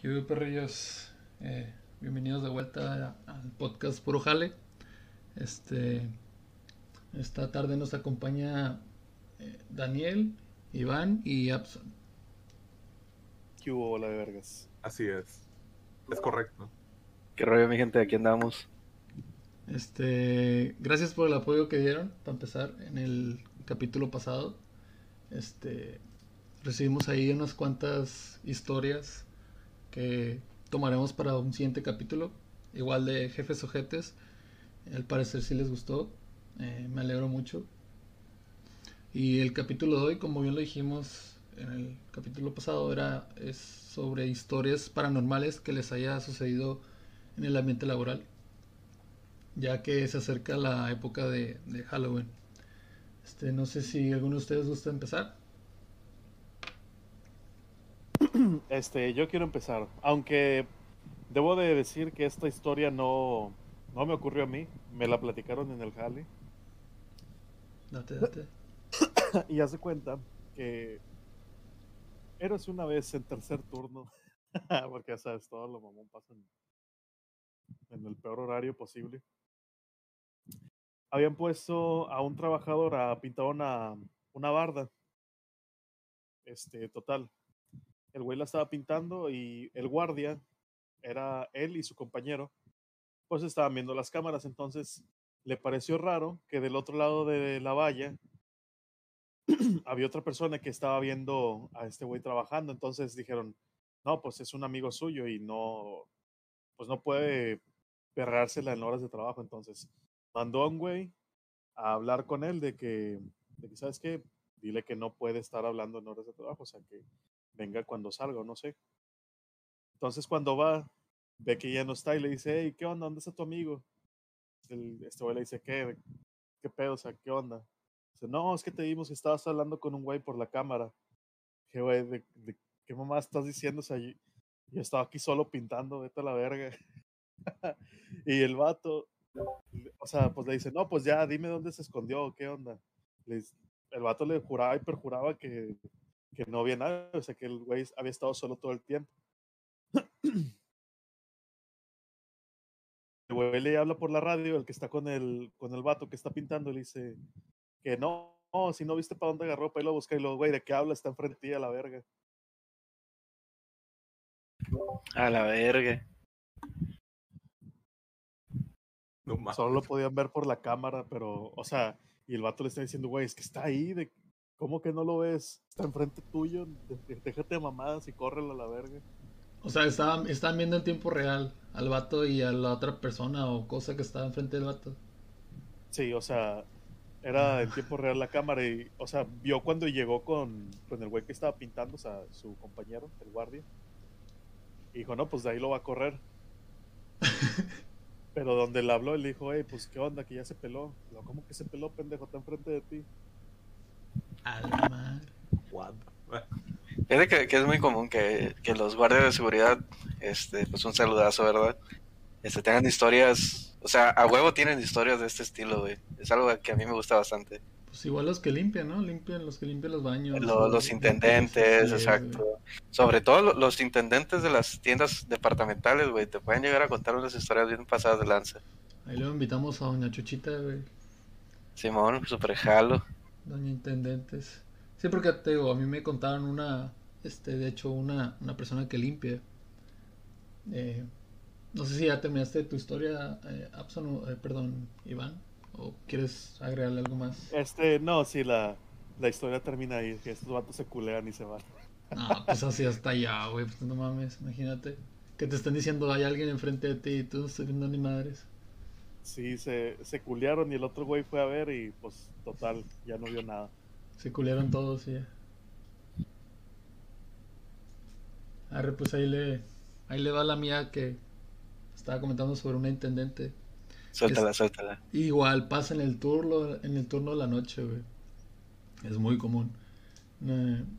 ¿Qué perrillos? Eh, bienvenidos de vuelta al podcast Puro Jale. Este, esta tarde nos acompaña eh, Daniel, Iván y Abson. ¿Qué hubo, bola de vergas? Así es. Es correcto. ¿Qué rollo, mi gente? Aquí andamos. Este, gracias por el apoyo que dieron, para empezar, en el capítulo pasado. Este, recibimos ahí unas cuantas historias que tomaremos para un siguiente capítulo. Igual de jefes ojetes. Al parecer sí les gustó. Eh, me alegro mucho. Y el capítulo de hoy, como bien lo dijimos en el capítulo pasado, era es sobre historias paranormales que les haya sucedido en el ambiente laboral. Ya que se acerca la época de, de Halloween. Este, no sé si alguno de ustedes gusta empezar. Este, yo quiero empezar. Aunque debo de decir que esta historia no, no me ocurrió a mí. Me la platicaron en el jale. Date, date. y hace cuenta que eras una vez en tercer turno. Porque ya sabes, todo lo mamón pasa en, en el peor horario posible. Habían puesto a un trabajador a pintar una, una barda. Este, total. El güey la estaba pintando y el guardia era él y su compañero. Pues estaban viendo las cámaras, entonces le pareció raro que del otro lado de la valla había otra persona que estaba viendo a este güey trabajando, entonces dijeron, no, pues es un amigo suyo y no, pues no puede perrársela en horas de trabajo, entonces mandó a un güey a hablar con él de que, de que, ¿sabes qué? Dile que no puede estar hablando en horas de trabajo, o sea, que venga cuando salga, no sé. Entonces cuando va, ve que ya no está y le dice, hey, ¿qué onda? ¿Dónde está tu amigo? Este güey le dice, ¿qué? ¿Qué pedo? O sea, ¿qué onda? Dice, no, es que te vimos que estabas hablando con un güey por la cámara. ¿Qué güey? ¿De, de qué mamá estás diciendo? O sea, yo, estaba aquí solo pintando, vete a la verga. y el vato, o sea, pues le dice, no, pues ya, dime dónde se escondió, ¿qué onda? El vato le juraba y perjuraba que, que no había nada, o sea, que el güey había estado solo todo el tiempo. El güey le habla por la radio, el que está con el, con el vato que está pintando, le dice que no, no si no viste para dónde agarró, para irlo a buscar, y luego, güey, ¿de qué habla? Está enfrente de ti a la verga. A la verga. No. Solo lo podían ver por la cámara, pero, o sea, y el vato le está diciendo, güey, es que está ahí, de, ¿cómo que no lo ves? Está enfrente tuyo, déjate de mamadas y córrelo a la verga. O sea, estaban, estaban viendo en tiempo real al vato y a la otra persona o cosa que estaba enfrente del vato. Sí, o sea, era en tiempo real la cámara y, o sea, vio cuando llegó con, con el güey que estaba pintando, o sea, su compañero, el guardia. Y dijo, no, pues de ahí lo va a correr. Pero donde le habló, él dijo, hey, pues qué onda, que ya se peló. ¿Cómo que se peló, pendejo? Está enfrente de ti. A la madre. What? Fíjate que, que es muy común que, que los guardias de seguridad, este, pues un saludazo, ¿verdad? Este, tengan historias, o sea, a huevo tienen historias de este estilo, güey. Es algo que a mí me gusta bastante. Pues igual los que limpian, ¿no? Limpian los que limpian los baños. Los intendentes, exacto. Sobre todo lo- los intendentes de las tiendas departamentales, güey, te pueden llegar a contar unas historias bien pasadas de lanza. Ahí luego invitamos a Doña Chuchita, güey. Simón, super jalo. Doña Intendentes. Sí, porque te digo, a mí me contaron una, este, de hecho, una, una persona que limpia. Eh, no sé si ya terminaste tu historia, eh, Abson, eh, perdón, Iván, o quieres agregarle algo más. Este, no, sí, la, la historia termina ahí, que estos vatos se culean y se van. No, pues así hasta allá, güey, pues no mames, imagínate. Que te están diciendo hay alguien enfrente de ti y tú no estás viendo ni madres. Sí, se, se culearon y el otro güey fue a ver y pues total, ya no vio nada. Se culearon todos ya. Arre, pues ahí le, ahí le va la mía que estaba comentando sobre una intendente. Suéltala, suéltala. Igual pasa en el turno, en el turno de la noche, güey. Es muy común.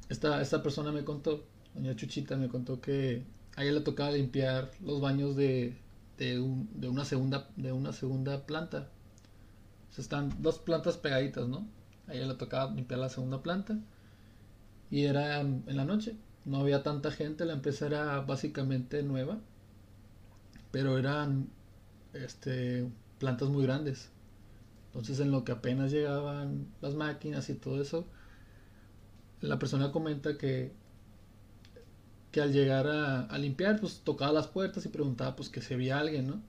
Esta, esta persona me contó, doña Chuchita me contó que a ella le tocaba limpiar los baños de, de, un- de una segunda de una segunda planta. O están dos plantas pegaditas, ¿no? A ella le tocaba limpiar la segunda planta. Y era en la noche. no había tanta gente, la empresa era básicamente nueva, pero eran este, plantas muy grandes. Entonces en lo que apenas llegaban las máquinas y todo eso, la persona comenta que, que al llegar a, limpiar, pues tocaba las puertas y preguntaba pues que si había alguien, ¿no?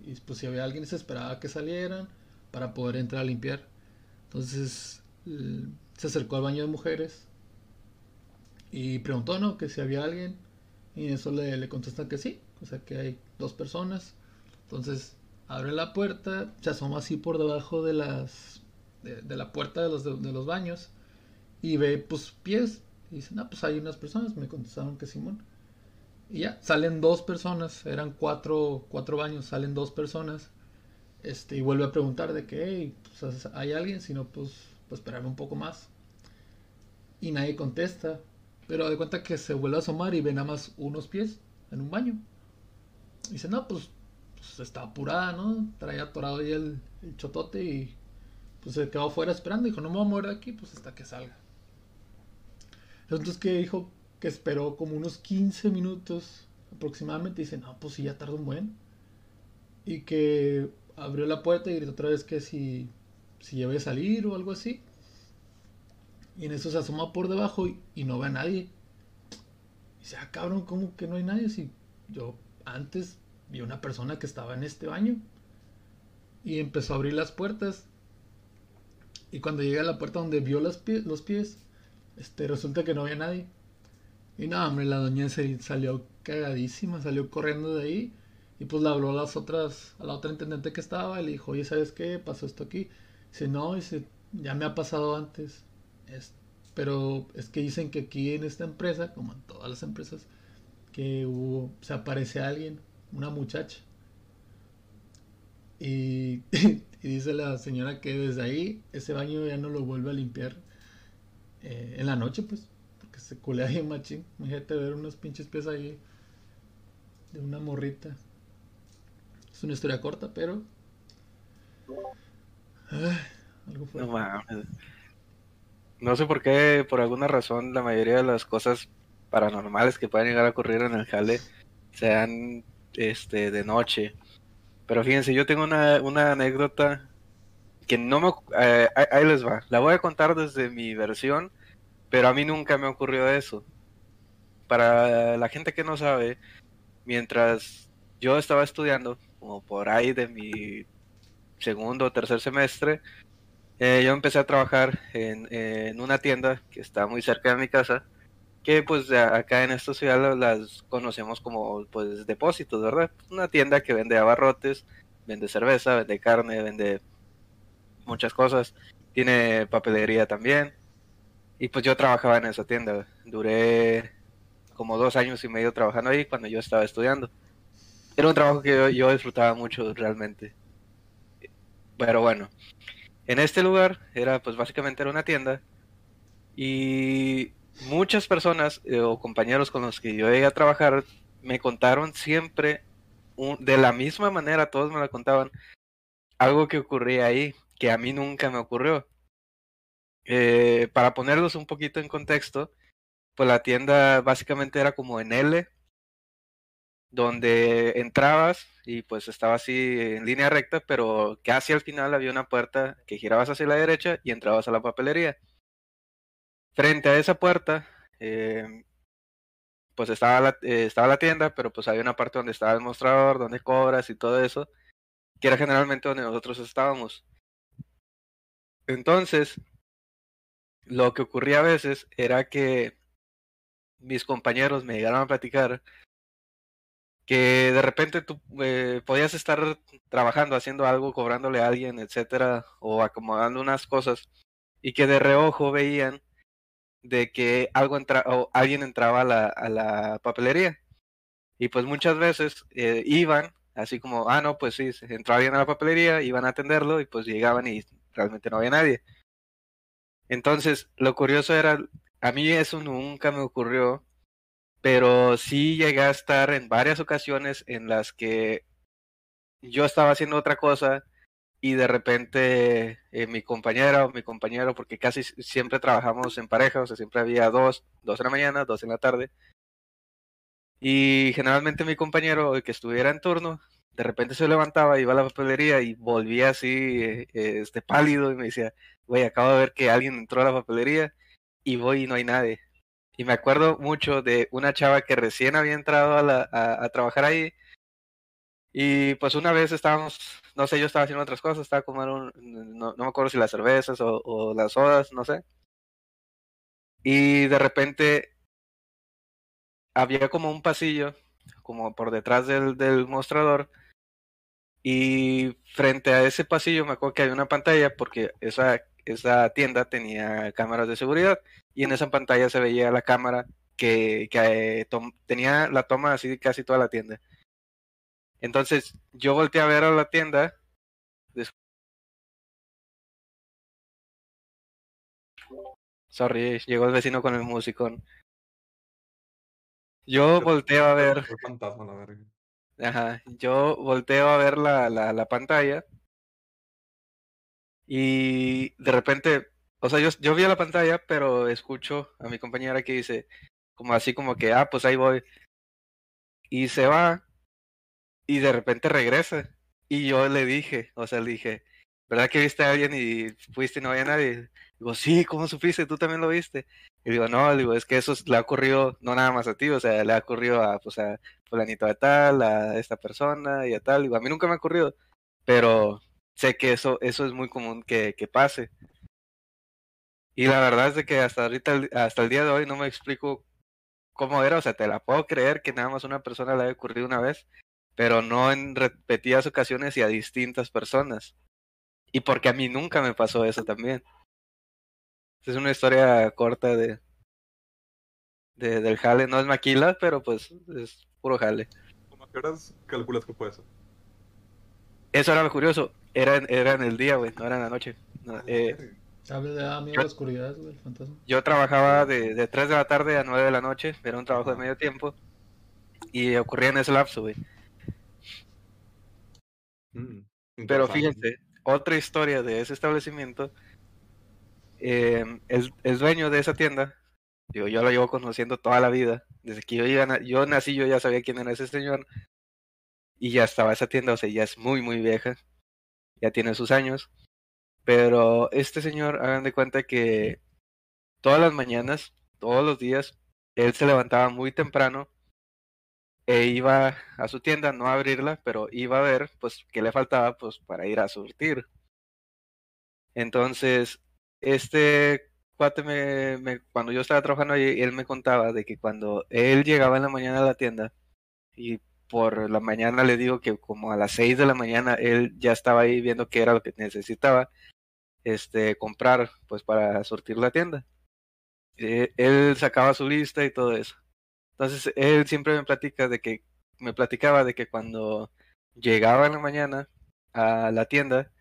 Y pues si había alguien se esperaba que salieran para poder entrar a limpiar. Entonces se acercó al baño de mujeres y preguntó, ¿no? Que si había alguien. Y eso le, le contestan que sí. O sea que hay dos personas. Entonces abre la puerta, se asoma así por debajo de las de, la puerta de los, de, los baños y ve pues pies y dice, no, pues hay unas personas, me contestaron que Simón. Y ya, salen dos personas, eran cuatro, cuatro baños, salen dos personas. Este, y vuelve a preguntar de que, pues, hay alguien, si no, pues, pues esperarme un poco más. Y nadie contesta. Pero de cuenta que se vuelve a asomar y ve nada más unos pies en un baño. Y dice, no, pues pues, estaba apurada, ¿no? Traía atorado ahí el, chotote y pues se quedó afuera esperando. Dijo, no me voy a mover de aquí, pues hasta que salga. Entonces que dijo que esperó como unos 15 minutos aproximadamente. Y dice, no, pues sí, ya tardó un buen. Y que abrió la puerta y gritó otra vez que si, si iba a salir o algo así. Y en eso se asoma por debajo y, no ve a nadie. Y dice, ah, cabrón, ¿cómo que no hay nadie? Si yo antes vi una persona que estaba en este baño y empezó a abrir las puertas. Y cuando llega a la puerta donde vio los, pies, los pies, este, resulta que no había nadie. Y no, hombre, la doña se salió cagadísima, salió corriendo de ahí. Y pues le habló a las otras, a la otra intendente que estaba y le dijo, oye, ¿sabes qué? Pasó esto aquí. Dice, no, dice, ya me ha pasado antes. Es, pero es que dicen que aquí en esta empresa, como en todas las empresas, que hubo, se aparece alguien una muchacha. Y, dice la señora que desde ahí ese baño ya no lo vuelve a limpiar eh, en la noche, pues, porque se culea ahí machín. Imagínate ver unos pinches pies ahí de una morrita. Es una historia corta, pero. algo No No sé por qué, por alguna razón, la mayoría de las cosas paranormales que pueden llegar a ocurrir en el jale se han este, de noche. Pero fíjense, yo tengo una, una anécdota que no me... Eh, ahí les va. La voy a contar desde mi versión, pero a mí nunca me ocurrió eso. Para la gente que no sabe, mientras yo estaba estudiando, como por ahí de mi segundo o tercer semestre, eh, yo empecé a trabajar en, en, una tienda que está muy cerca de mi casa que pues acá en esta ciudad las conocemos como pues depósitos, ¿verdad? Una tienda que vende abarrotes, vende cerveza, vende carne, vende muchas cosas, tiene papelería también. Y pues yo trabajaba en esa tienda, duré como dos años y medio trabajando ahí cuando yo estaba estudiando. Era un trabajo que yo, disfrutaba mucho realmente. Pero bueno, en este lugar era pues básicamente era una tienda y muchas personas eh, o compañeros con los que yo llegué a trabajar me contaron siempre, de la misma manera, todos me lo contaban, algo que ocurría ahí, que a mí nunca me ocurrió. Eh, para ponerlos un poquito en contexto, pues la tienda básicamente era como en L, donde entrabas y pues estaba así en línea recta, pero casi al final había una puerta que girabas hacia la derecha y entrabas a la papelería. Frente a esa puerta, eh, pues estaba la, eh, estaba la tienda, pero pues había una parte donde estaba el mostrador, donde cobras y todo eso, que era generalmente donde nosotros estábamos. Entonces, lo que ocurría a veces era que mis compañeros me llegaron a platicar que de repente tú eh, podías estar trabajando, haciendo algo, cobrándole a alguien, etcétera, o acomodando unas cosas, y que de reojo veían de que algo entra o alguien entraba a la, a la papelería. Y pues muchas veces eh, iban, así como, ah, no, pues sí, entraba alguien a la papelería, iban a atenderlo y pues llegaban y realmente no había nadie. Entonces, lo curioso era, a mí eso nunca me ocurrió, pero sí llegué a estar en varias ocasiones en las que yo estaba haciendo otra cosa y de repente eh, mi compañera o mi compañero, porque casi siempre trabajamos en pareja, o sea, siempre había dos, dos en la mañana, dos en la tarde. Y generalmente mi compañero, el que estuviera en turno, de repente se levantaba, iba a la papelería y volvía así, eh, este pálido, y me decía, güey, acabo de ver que alguien entró a la papelería y voy y no hay nadie. Y me acuerdo mucho de una chava que recién había entrado a, la, a, trabajar ahí. Y pues una vez estábamos, no sé, yo estaba haciendo otras cosas, estaba como un, no, no me acuerdo si las cervezas o, o las sodas, no sé. Y de repente había como un pasillo, como por detrás del, del mostrador, y frente a ese pasillo me acuerdo que había una pantalla porque esa, esa tienda tenía cámaras de seguridad y en esa pantalla se veía la cámara que, que eh, tenía la toma así casi toda la tienda. Entonces yo volteé a ver a la tienda. Sorry, llegó el vecino con el musicón. Yo volteo a ver. Fantasma, la verga. Ajá, yo volteo a ver la, la, la pantalla y de repente, o sea, yo, yo vi a la pantalla, pero escucho a mi compañera que dice, como así como que, ah, pues ahí voy. Y se va y de repente regresa. Y yo le dije, o sea, le dije, ¿verdad que viste a alguien y fuiste y no había nadie? Digo, sí, ¿cómo supiste? ¿Tú también lo viste? Y digo, no, digo, es que eso le ha ocurrido no nada más a ti, o sea, le ha ocurrido a, pues, a fulanito de tal, a esta persona y a tal. Digo, a mí nunca me ha ocurrido, pero sé que eso, eso es muy común que, que pase. Y la verdad es que hasta ahorita, hasta el día de hoy no me explico cómo era, o sea, te la puedo creer que nada más una persona le haya ocurrido una vez, pero no en repetidas ocasiones y a distintas personas. Y porque a mí nunca me pasó eso también. Es una historia corta de, de del jale. No es maquila, pero pues es puro jale. ¿Cómo qué horas calculas que puede ser? Eso era lo curioso. Era, era en el día, güey, no era en la noche. No, eh, ¿Sabes? Le da miedo la oscuridad, güey, el fantasma. Yo trabajaba de, de 3 de la tarde a 9 de la noche. Era un trabajo de medio tiempo. Y ocurría en ese lapso, güey. Mm, Pero fíjense, otra historia de ese establecimiento. Eh, el, el dueño de esa tienda, digo, yo lo llevo conociendo toda la vida. Desde que yo, iba, yo nací, yo ya sabía quién era ese señor. Y ya estaba esa tienda, o sea, ya es muy, muy vieja. Ya tiene sus años. Pero este señor, hagan de cuenta que todas las mañanas, todos los días, él se levantaba muy temprano e iba a su tienda, no a abrirla, pero iba a ver, pues, qué le faltaba, pues, para ir a surtir. Entonces, este cuate me, cuando yo estaba trabajando ahí, él me contaba de que cuando él llegaba en la mañana a la tienda, y por la mañana le digo que como a las 6 de la mañana él ya estaba ahí viendo qué era lo que necesitaba, este, comprar, pues, para surtir la tienda. Eh, él sacaba su lista y todo eso. Entonces, él siempre me platica de que, me platicaba de que cuando llegaba en la mañana a la tienda,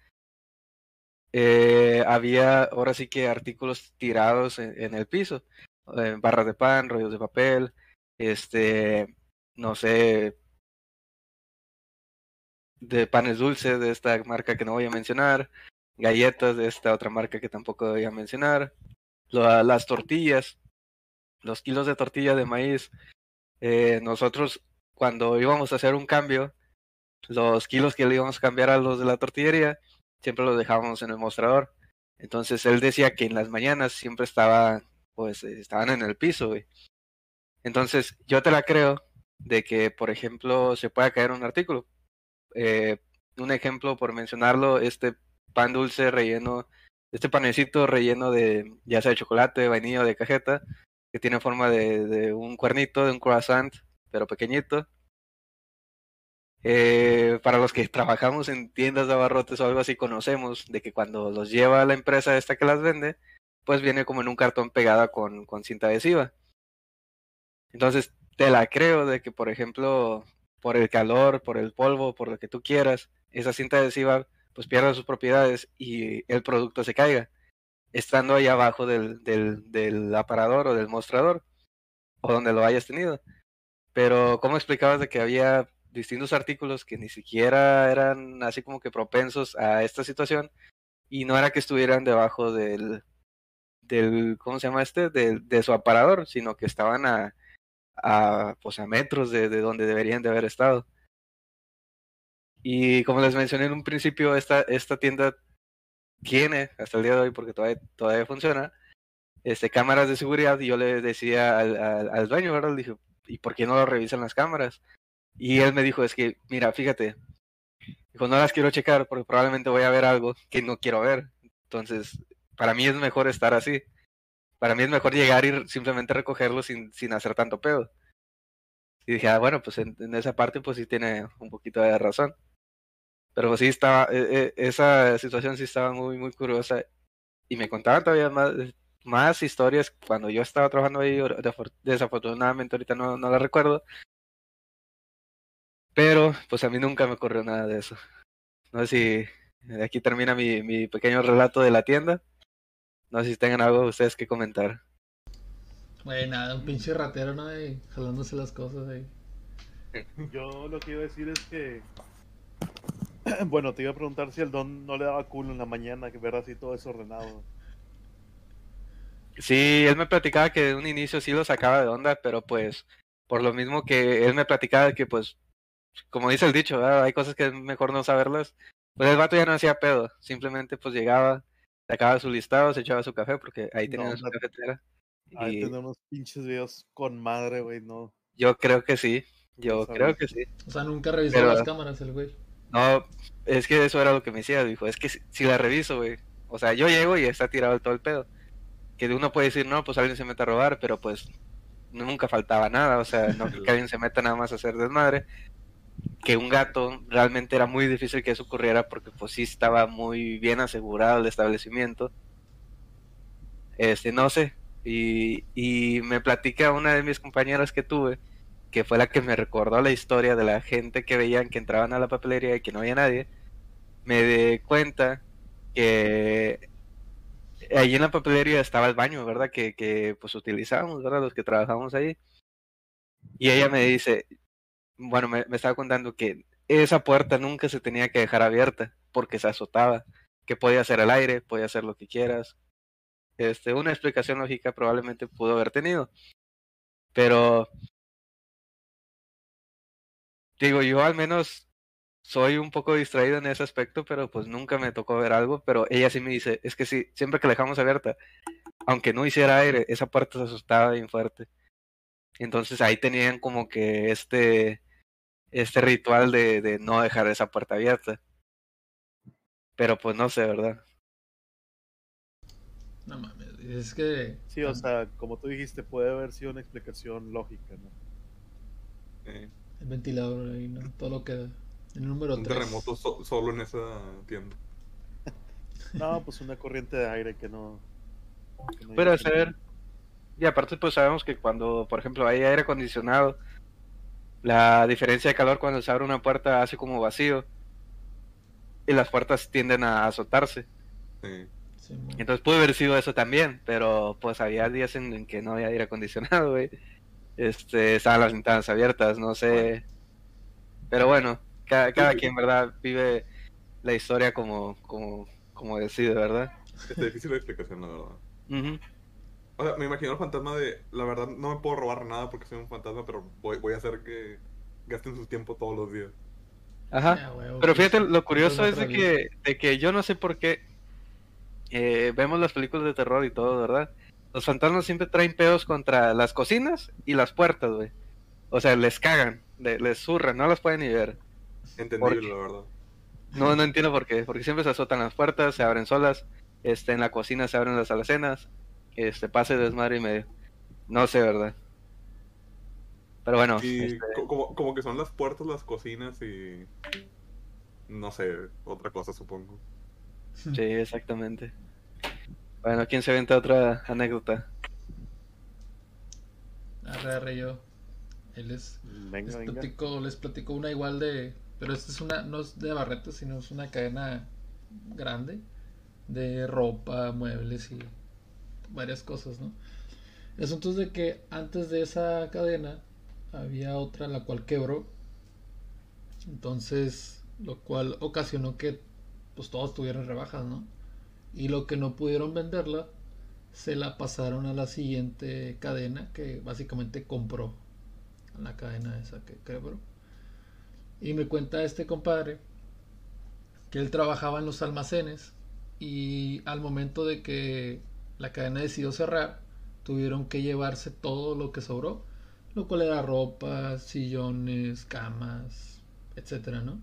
eh, había ahora sí que artículos tirados en, el piso, eh, barras de pan, rollos de papel, este, no sé, de panes dulces de esta marca que no voy a mencionar, galletas de esta otra marca que tampoco voy a mencionar, las tortillas, los kilos de tortilla de maíz. Eh, nosotros cuando íbamos a hacer un cambio, los kilos que le íbamos a cambiar a los de la tortillería, siempre los dejábamos en el mostrador. Entonces él decía que en las mañanas siempre estaba, pues eh, estaban en el piso. Entonces yo te la creo de que, por ejemplo, se pueda caer un artículo. Eh, un ejemplo, por mencionarlo, este pan dulce relleno, este panecito relleno de ya sea de chocolate, vainilla o de cajeta, que tiene forma de, de un cuernito, de un croissant, pero pequeñito. Eh, para los que trabajamos en tiendas de abarrotes o algo así, conocemos de que cuando los lleva la empresa esta que las vende, pues viene como en un cartón pegada con, con cinta adhesiva. Entonces, te la creo de que, por ejemplo, por el calor, por el polvo, por lo que tú quieras, esa cinta adhesiva pues pierda sus propiedades y el producto se caiga, estando ahí abajo del, del, del aparador o del mostrador, o donde lo hayas tenido. Pero, ¿cómo explicabas de que había distintos artículos que ni siquiera eran así como que propensos a esta situación y no era que estuvieran debajo del, del ¿cómo se llama este? Del- de su aparador, sino que estaban a, a, pues a metros de, de donde deberían de haber estado. Y como les mencioné en un principio, esta, esta tienda tiene, hasta el día de hoy, porque todavía, todavía funciona, este, cámaras de seguridad y yo le decía al, al, al dueño, ¿verdad? Le dije, ¿y por qué no lo revisan las cámaras? Y él me dijo, es que, mira, fíjate, dijo, no las quiero checar porque probablemente voy a ver algo que no quiero ver. Entonces, para mí es mejor estar así. Para mí es mejor llegar y simplemente recogerlo sin, sin hacer tanto pedo. Y dije, ah, bueno, pues en, en esa parte pues sí tiene un poquito de razón. Pero pues sí estaba, eh, eh, esa situación sí estaba muy, muy curiosa. Y me contaban todavía más, más historias cuando yo estaba trabajando ahí. Desafortunadamente ahorita no, no las recuerdo. Pero pues a mí nunca me ocurrió nada de eso. No sé si aquí termina mi, mi pequeño relato de la tienda. No sé si tengan algo ustedes que comentar. Güey, nada, un pinche ratero, ¿no? Ahí, jalándose las cosas ahí. Yo lo que iba a decir es que. Bueno, te iba a preguntar si el don no le daba culo en la mañana, que ver así todo desordenado. Sí, él me platicaba que de un inicio sí lo sacaba de onda, pero pues por lo mismo que él me platicaba que pues, como dice el dicho, ¿verdad? hay cosas que es mejor no saberlas, pues el vato ya no hacía pedo, simplemente pues llegaba, sacaba su listado, se echaba su café porque ahí tenía No, su cafetera. Ahí Y tener unos pinches videos con madre, güey, no. yo creo que sí, yo creo que sí. O sea, nunca revisó Pero- las cámaras el güey. No, es que eso era lo que me decía, dijo, es que si, si la reviso, güey, o sea, yo llego y está tirado todo el pedo. Que uno puede decir, no, pues alguien se mete a robar, pero pues nunca faltaba nada, o sea, no que alguien se meta nada más a hacer desmadre. Que un gato realmente era muy difícil que eso ocurriera porque pues sí estaba muy bien asegurado el establecimiento. Este, no sé, y, y me platica una de mis compañeras que tuve, que fue la que me recordó la historia de la gente que veían que entraban a la papelería y que no había nadie, me di cuenta que allí en la papelería estaba el baño, ¿verdad? Que, que pues utilizábamos, ¿verdad? Los que trabajamos ahí. Y ella me dice, bueno, me, me estaba contando que esa puerta nunca se tenía que dejar abierta porque se azotaba, que podía ser el aire, podía hacer lo que quieras. Este, una explicación lógica probablemente pudo haber tenido. Pero digo, yo al menos soy un poco distraído en ese aspecto, pero pues nunca me tocó ver algo, pero ella sí me dice, es que sí, siempre que la dejamos abierta, aunque no hiciera aire, esa puerta se asustaba bien fuerte. Entonces ahí tenían como que este, este ritual de, de no dejar esa puerta abierta. Pero pues no sé, ¿verdad? No mames, es que. Sí, o sea, como tú dijiste, puede haber sido una explicación lógica, ¿no? Eh, El ventilador ahí, ¿no? Todo lo que. El número un 3. terremoto so- solo en esa tienda. No, pues una corriente de aire que no. que no llega a ser. Y aparte pues sabemos que cuando, por ejemplo, hay aire acondicionado, la diferencia de calor cuando se abre una puerta hace como vacío. Y las puertas tienden a azotarse. Sí. Entonces puede haber sido eso también, pero pues había días en, en que no había aire acondicionado, güey. Este, estaban las ventanas abiertas, no sé. Pero bueno, cada, cada quien, ¿verdad? Vive la historia como, como, como decide, ¿verdad? Está difícil la explicación, la verdad. O sea, me imagino el fantasma de, la verdad, no me puedo robar nada porque soy un fantasma, pero voy, voy a hacer que gasten su tiempo todos los días. Ajá. Pero fíjate, lo curioso es de que, de que yo no sé por qué eh, vemos las películas de terror y todo, ¿verdad? Los fantasmas siempre traen pedos contra las cocinas y las puertas, güey. O sea, les cagan, le- les zurran, no las pueden ni ver. Entendible, la verdad. No, no entiendo por qué, porque siempre se azotan las puertas, se abren solas, este, en la cocina se abren las alacenas, este, pase desmadre y medio. No sé, ¿verdad? Pero bueno, Y este, co- como, como que son las puertas, las cocinas y... No sé, otra cosa supongo. sí, exactamente. Bueno, ¿quién se aventa otra anécdota? Arre, arre, yo. Él es. Venga, Les venga. platico, les platico una igual de. Pero esta es una. No es de Barreto, sino es una cadena grande. De ropa, muebles y varias cosas, ¿no? El asunto es de que antes de esa cadena había otra la cual quebró. Entonces, lo cual ocasionó que pues todos tuvieran rebajas, ¿no? Y lo que no pudieron venderla, se la pasaron a la siguiente cadena que básicamente compró la cadena esa que quebró. Y me cuenta este compadre que él trabajaba en los almacenes y al momento de que la cadena decidió cerrar, tuvieron que llevarse todo lo que sobró, lo cual era ropa, sillones, camas, etcétera, ¿no?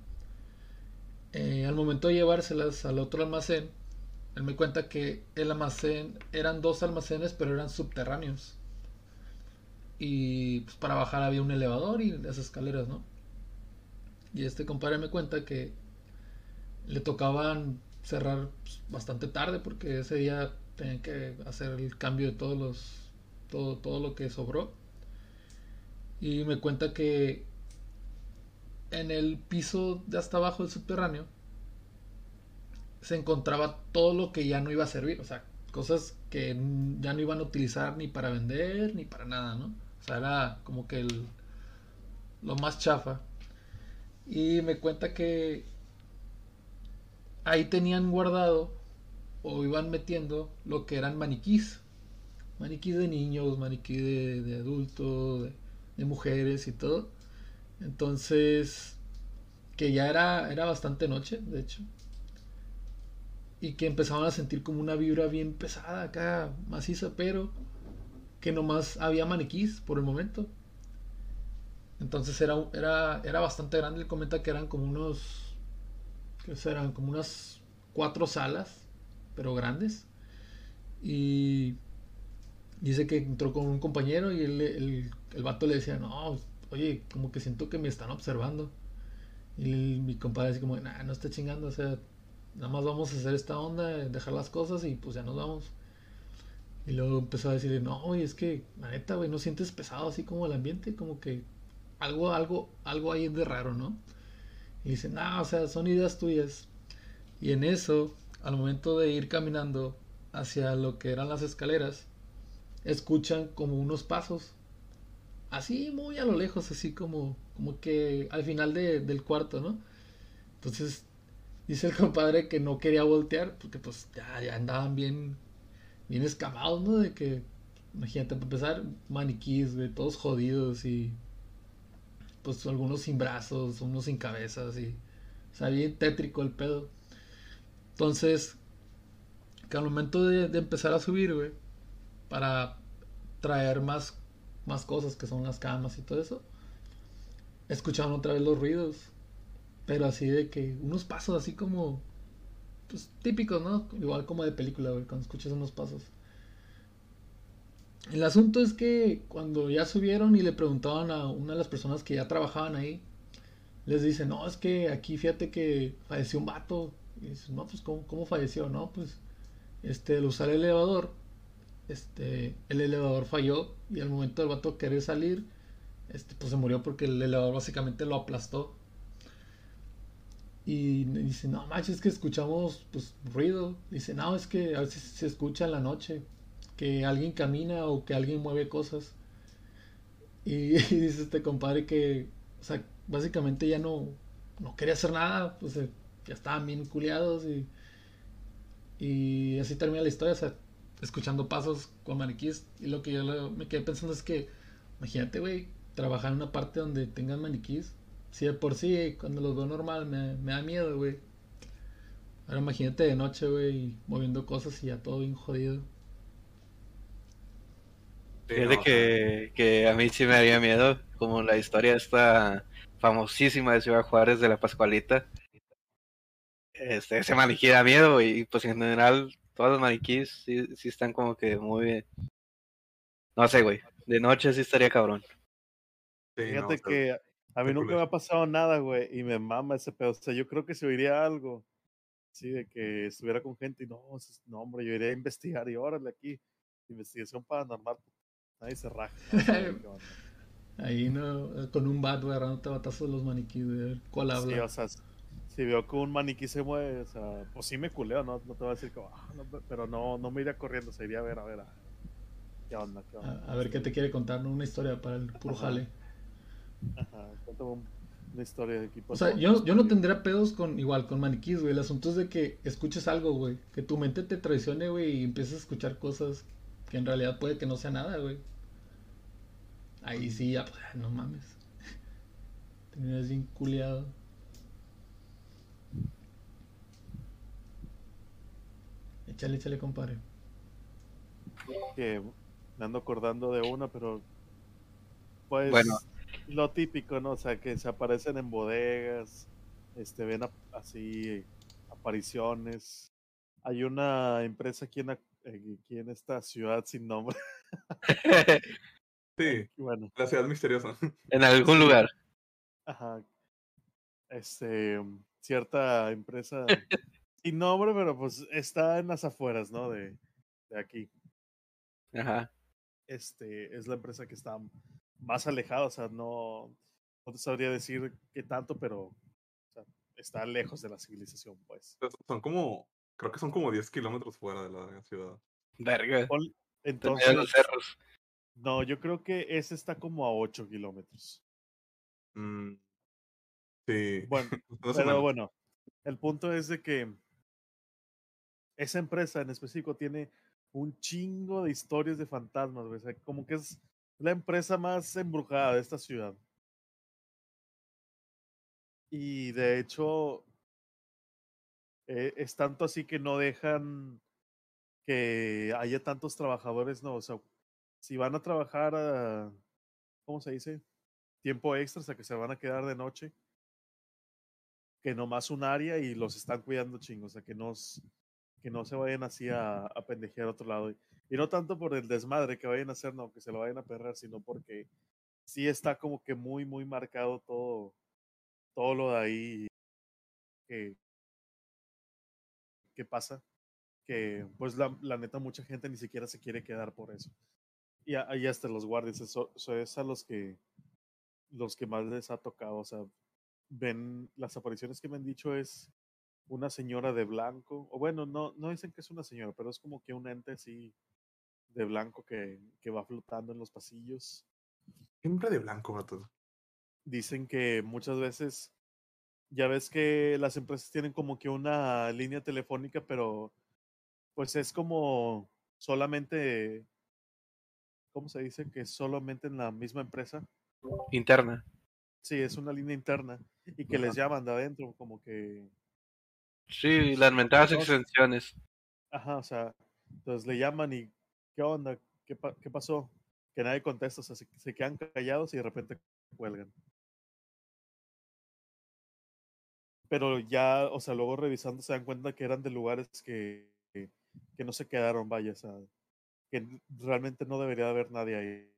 Eh, al momento de llevárselas al otro almacén, él me cuenta que el almacén eran dos almacenes, pero eran subterráneos. Y pues para bajar había un elevador y las escaleras, ¿no? Y este compadre me cuenta que le tocaban cerrar pues, bastante tarde porque ese día tenían que hacer el cambio de todos los todo, todo lo que sobró. Y me cuenta que en el piso de hasta abajo del subterráneo se encontraba todo lo que ya no iba a servir, o sea, cosas que ya no iban a utilizar ni para vender ni para nada, ¿no? O sea, era como que el, lo más chafa. Y me cuenta que ahí tenían guardado o iban metiendo lo que eran maniquís. Maniquís de niños, maniquí de, adultos, de, mujeres y todo. Entonces, que ya era, era bastante noche, de hecho y que empezaban a sentir como una vibra bien pesada acá, maciza, pero que nomás había maniquís por el momento. Entonces era, era, era bastante grande. Él comenta que eran como unos. que eran? Como unas cuatro salas, pero grandes. Y dice que entró con un compañero y el, el, el vato le decía: No, oye, como que siento que me están observando. Y mi compadre dice: como, nah, no está chingando, o sea, nada más vamos a hacer esta onda, dejar las cosas y pues ya nos vamos. Y luego empezó a decirle, no, güey, es que, la neta, güey, no sientes pesado así como el ambiente, como que algo, algo, algo ahí de raro, ¿no? Y dice, no, o sea, son ideas tuyas. Y en eso, al momento de ir caminando hacia lo que eran las escaleras, escuchan como unos pasos, así muy a lo lejos, así como, como que al final del cuarto, ¿no? Entonces Dice el compadre que no quería voltear porque pues ya, andaban bien, bien escamados, ¿no? De que, imagínate, para empezar, maniquís, de todos jodidos y pues algunos sin brazos, unos sin cabezas y, o sea, bien tétrico el pedo. Entonces, que al momento de, empezar a subir, güey, para traer más, más cosas que son las camas y todo eso, escucharon otra vez los ruidos pero así de que unos pasos así como, pues típicos, ¿no? Igual como de película, güey, cuando escuchas unos pasos. El asunto es que cuando ya subieron y le preguntaban a una de las personas que ya trabajaban ahí, les dicen, no, es que aquí fíjate que falleció un vato. Y dicen, no, pues ¿cómo, falleció? No, pues este, al usar el elevador, este, el elevador falló y al momento del vato querer salir, este, pues se murió porque el elevador básicamente lo aplastó. Y dice, no manches, es que escuchamos pues ruido. Dice, no, es que a veces se escucha en la noche que alguien camina o que alguien mueve cosas. Y, dice este compadre que, o sea, básicamente ya no, no quería hacer nada, pues ya estaban bien culiados y, y así termina la historia, o sea, escuchando pasos con maniquíes. Y lo que yo me quedé pensando es que, imagínate, güey, trabajar en una parte donde tengan maniquíes si de por sí, cuando los veo normal, me, da miedo, güey. Ahora imagínate de noche, güey, moviendo cosas y ya todo bien jodido. Fíjate que, que a mí sí me daría miedo, como la historia esta famosísima de Ciudad Juárez de la Pascualita. Este, ese maniquí da miedo y pues en general todos los maniquís sí, sí están como que muy bien. No sé, güey. De noche sí estaría cabrón. Fíjate que a mí nunca me ha pasado nada, güey, y me mama ese pedo. O sea, yo creo que si oiría algo, sí, de que estuviera con gente y no, no, hombre, yo iría a investigar y órale aquí, investigación paranormal, nadie se raja. Ahí no, con un bat, güey, agarrándote batazos de los maniquíes, güey, ¿cuál habla? Sí, o sea, si veo que un maniquí se mueve, o sea, pues sí me culeo, no, no te voy a decir que, ah, pero no, no me iría corriendo, se iría a ver, a ver, a, qué onda, qué onda. A, ver qué te quiere contar, ¿no? Una historia para el puro jale. Ajá, Una historia de equipo. O sea, yo, yo no tendría pedos con igual con maniquís, güey. El asunto es de que escuches algo, güey. Que tu mente te traicione, güey, y empieces a escuchar cosas que en realidad puede que no sea nada, güey. Ahí sí, ya, pues, no mames. Terminas bien culiado. Échale, échale, compadre. que me ando acordando de una, pero pues Bueno. lo típico, ¿no? O sea, que se aparecen en bodegas, este, ven así apariciones. Hay una empresa aquí en, eh, aquí en esta ciudad sin nombre. Sí, Bueno, la ciudad misteriosa. en algún lugar. ajá. Este, cierta empresa sin nombre, pero pues está en las afueras, ¿no? De, de aquí. Ajá. este, es la empresa que está más alejada, o sea, no, no te sabría decir qué tanto, pero o sea, está lejos de la civilización, pues. Son como, creo que son como 10 kilómetros fuera de la ciudad. Verga. Entonces, los cerros. no, yo creo que ese está como a 8 kilómetros. Mm, sí. Bueno, pero bueno, el punto es de que esa empresa en específico tiene un chingo de historias de fantasmas, o sea, como que es la empresa más embrujada de esta ciudad. Y de hecho, eh, es tanto así que no dejan que haya tantos trabajadores, no, o sea, si van a trabajar ¿cómo se dice? Tiempo extra, o sea, que se van a quedar de noche, que nomás un área y los están cuidando chingos, o sea, que no, que no se vayan así a, a pendejear a otro lado. Y no tanto por el desmadre que vayan a hacer, no, que se lo vayan a perder, sino porque sí está como que muy, muy marcado todo, todo lo de ahí que, que pasa. Que pues la, la neta mucha gente ni siquiera se quiere quedar por eso. Y ahí hasta los guardias, eso, eso es a los que los que más les ha tocado, o sea, ven las apariciones que me han dicho es una señora de blanco, o bueno, no, no dicen que es una señora, pero es como que un ente así de blanco que, que va flotando en los pasillos. Siempre de blanco, vato. Dicen que muchas veces, ya ves que las empresas tienen como que una línea telefónica, pero pues es como solamente, ¿cómo se dice? Que solamente en la misma empresa. Interna. Sí, es una línea interna y que les llaman de adentro, como que, Sí, las mentadas extensiones. ajá, o sea, entonces le llaman y, ¿qué onda? ¿Qué, pa- qué pasó? Que nadie contesta, o sea, se, se quedan callados y de repente cuelgan. Pero ya, o sea, luego revisando se dan cuenta que eran de lugares que, que no se quedaron, vaya, o sea, que realmente no debería de haber nadie ahí.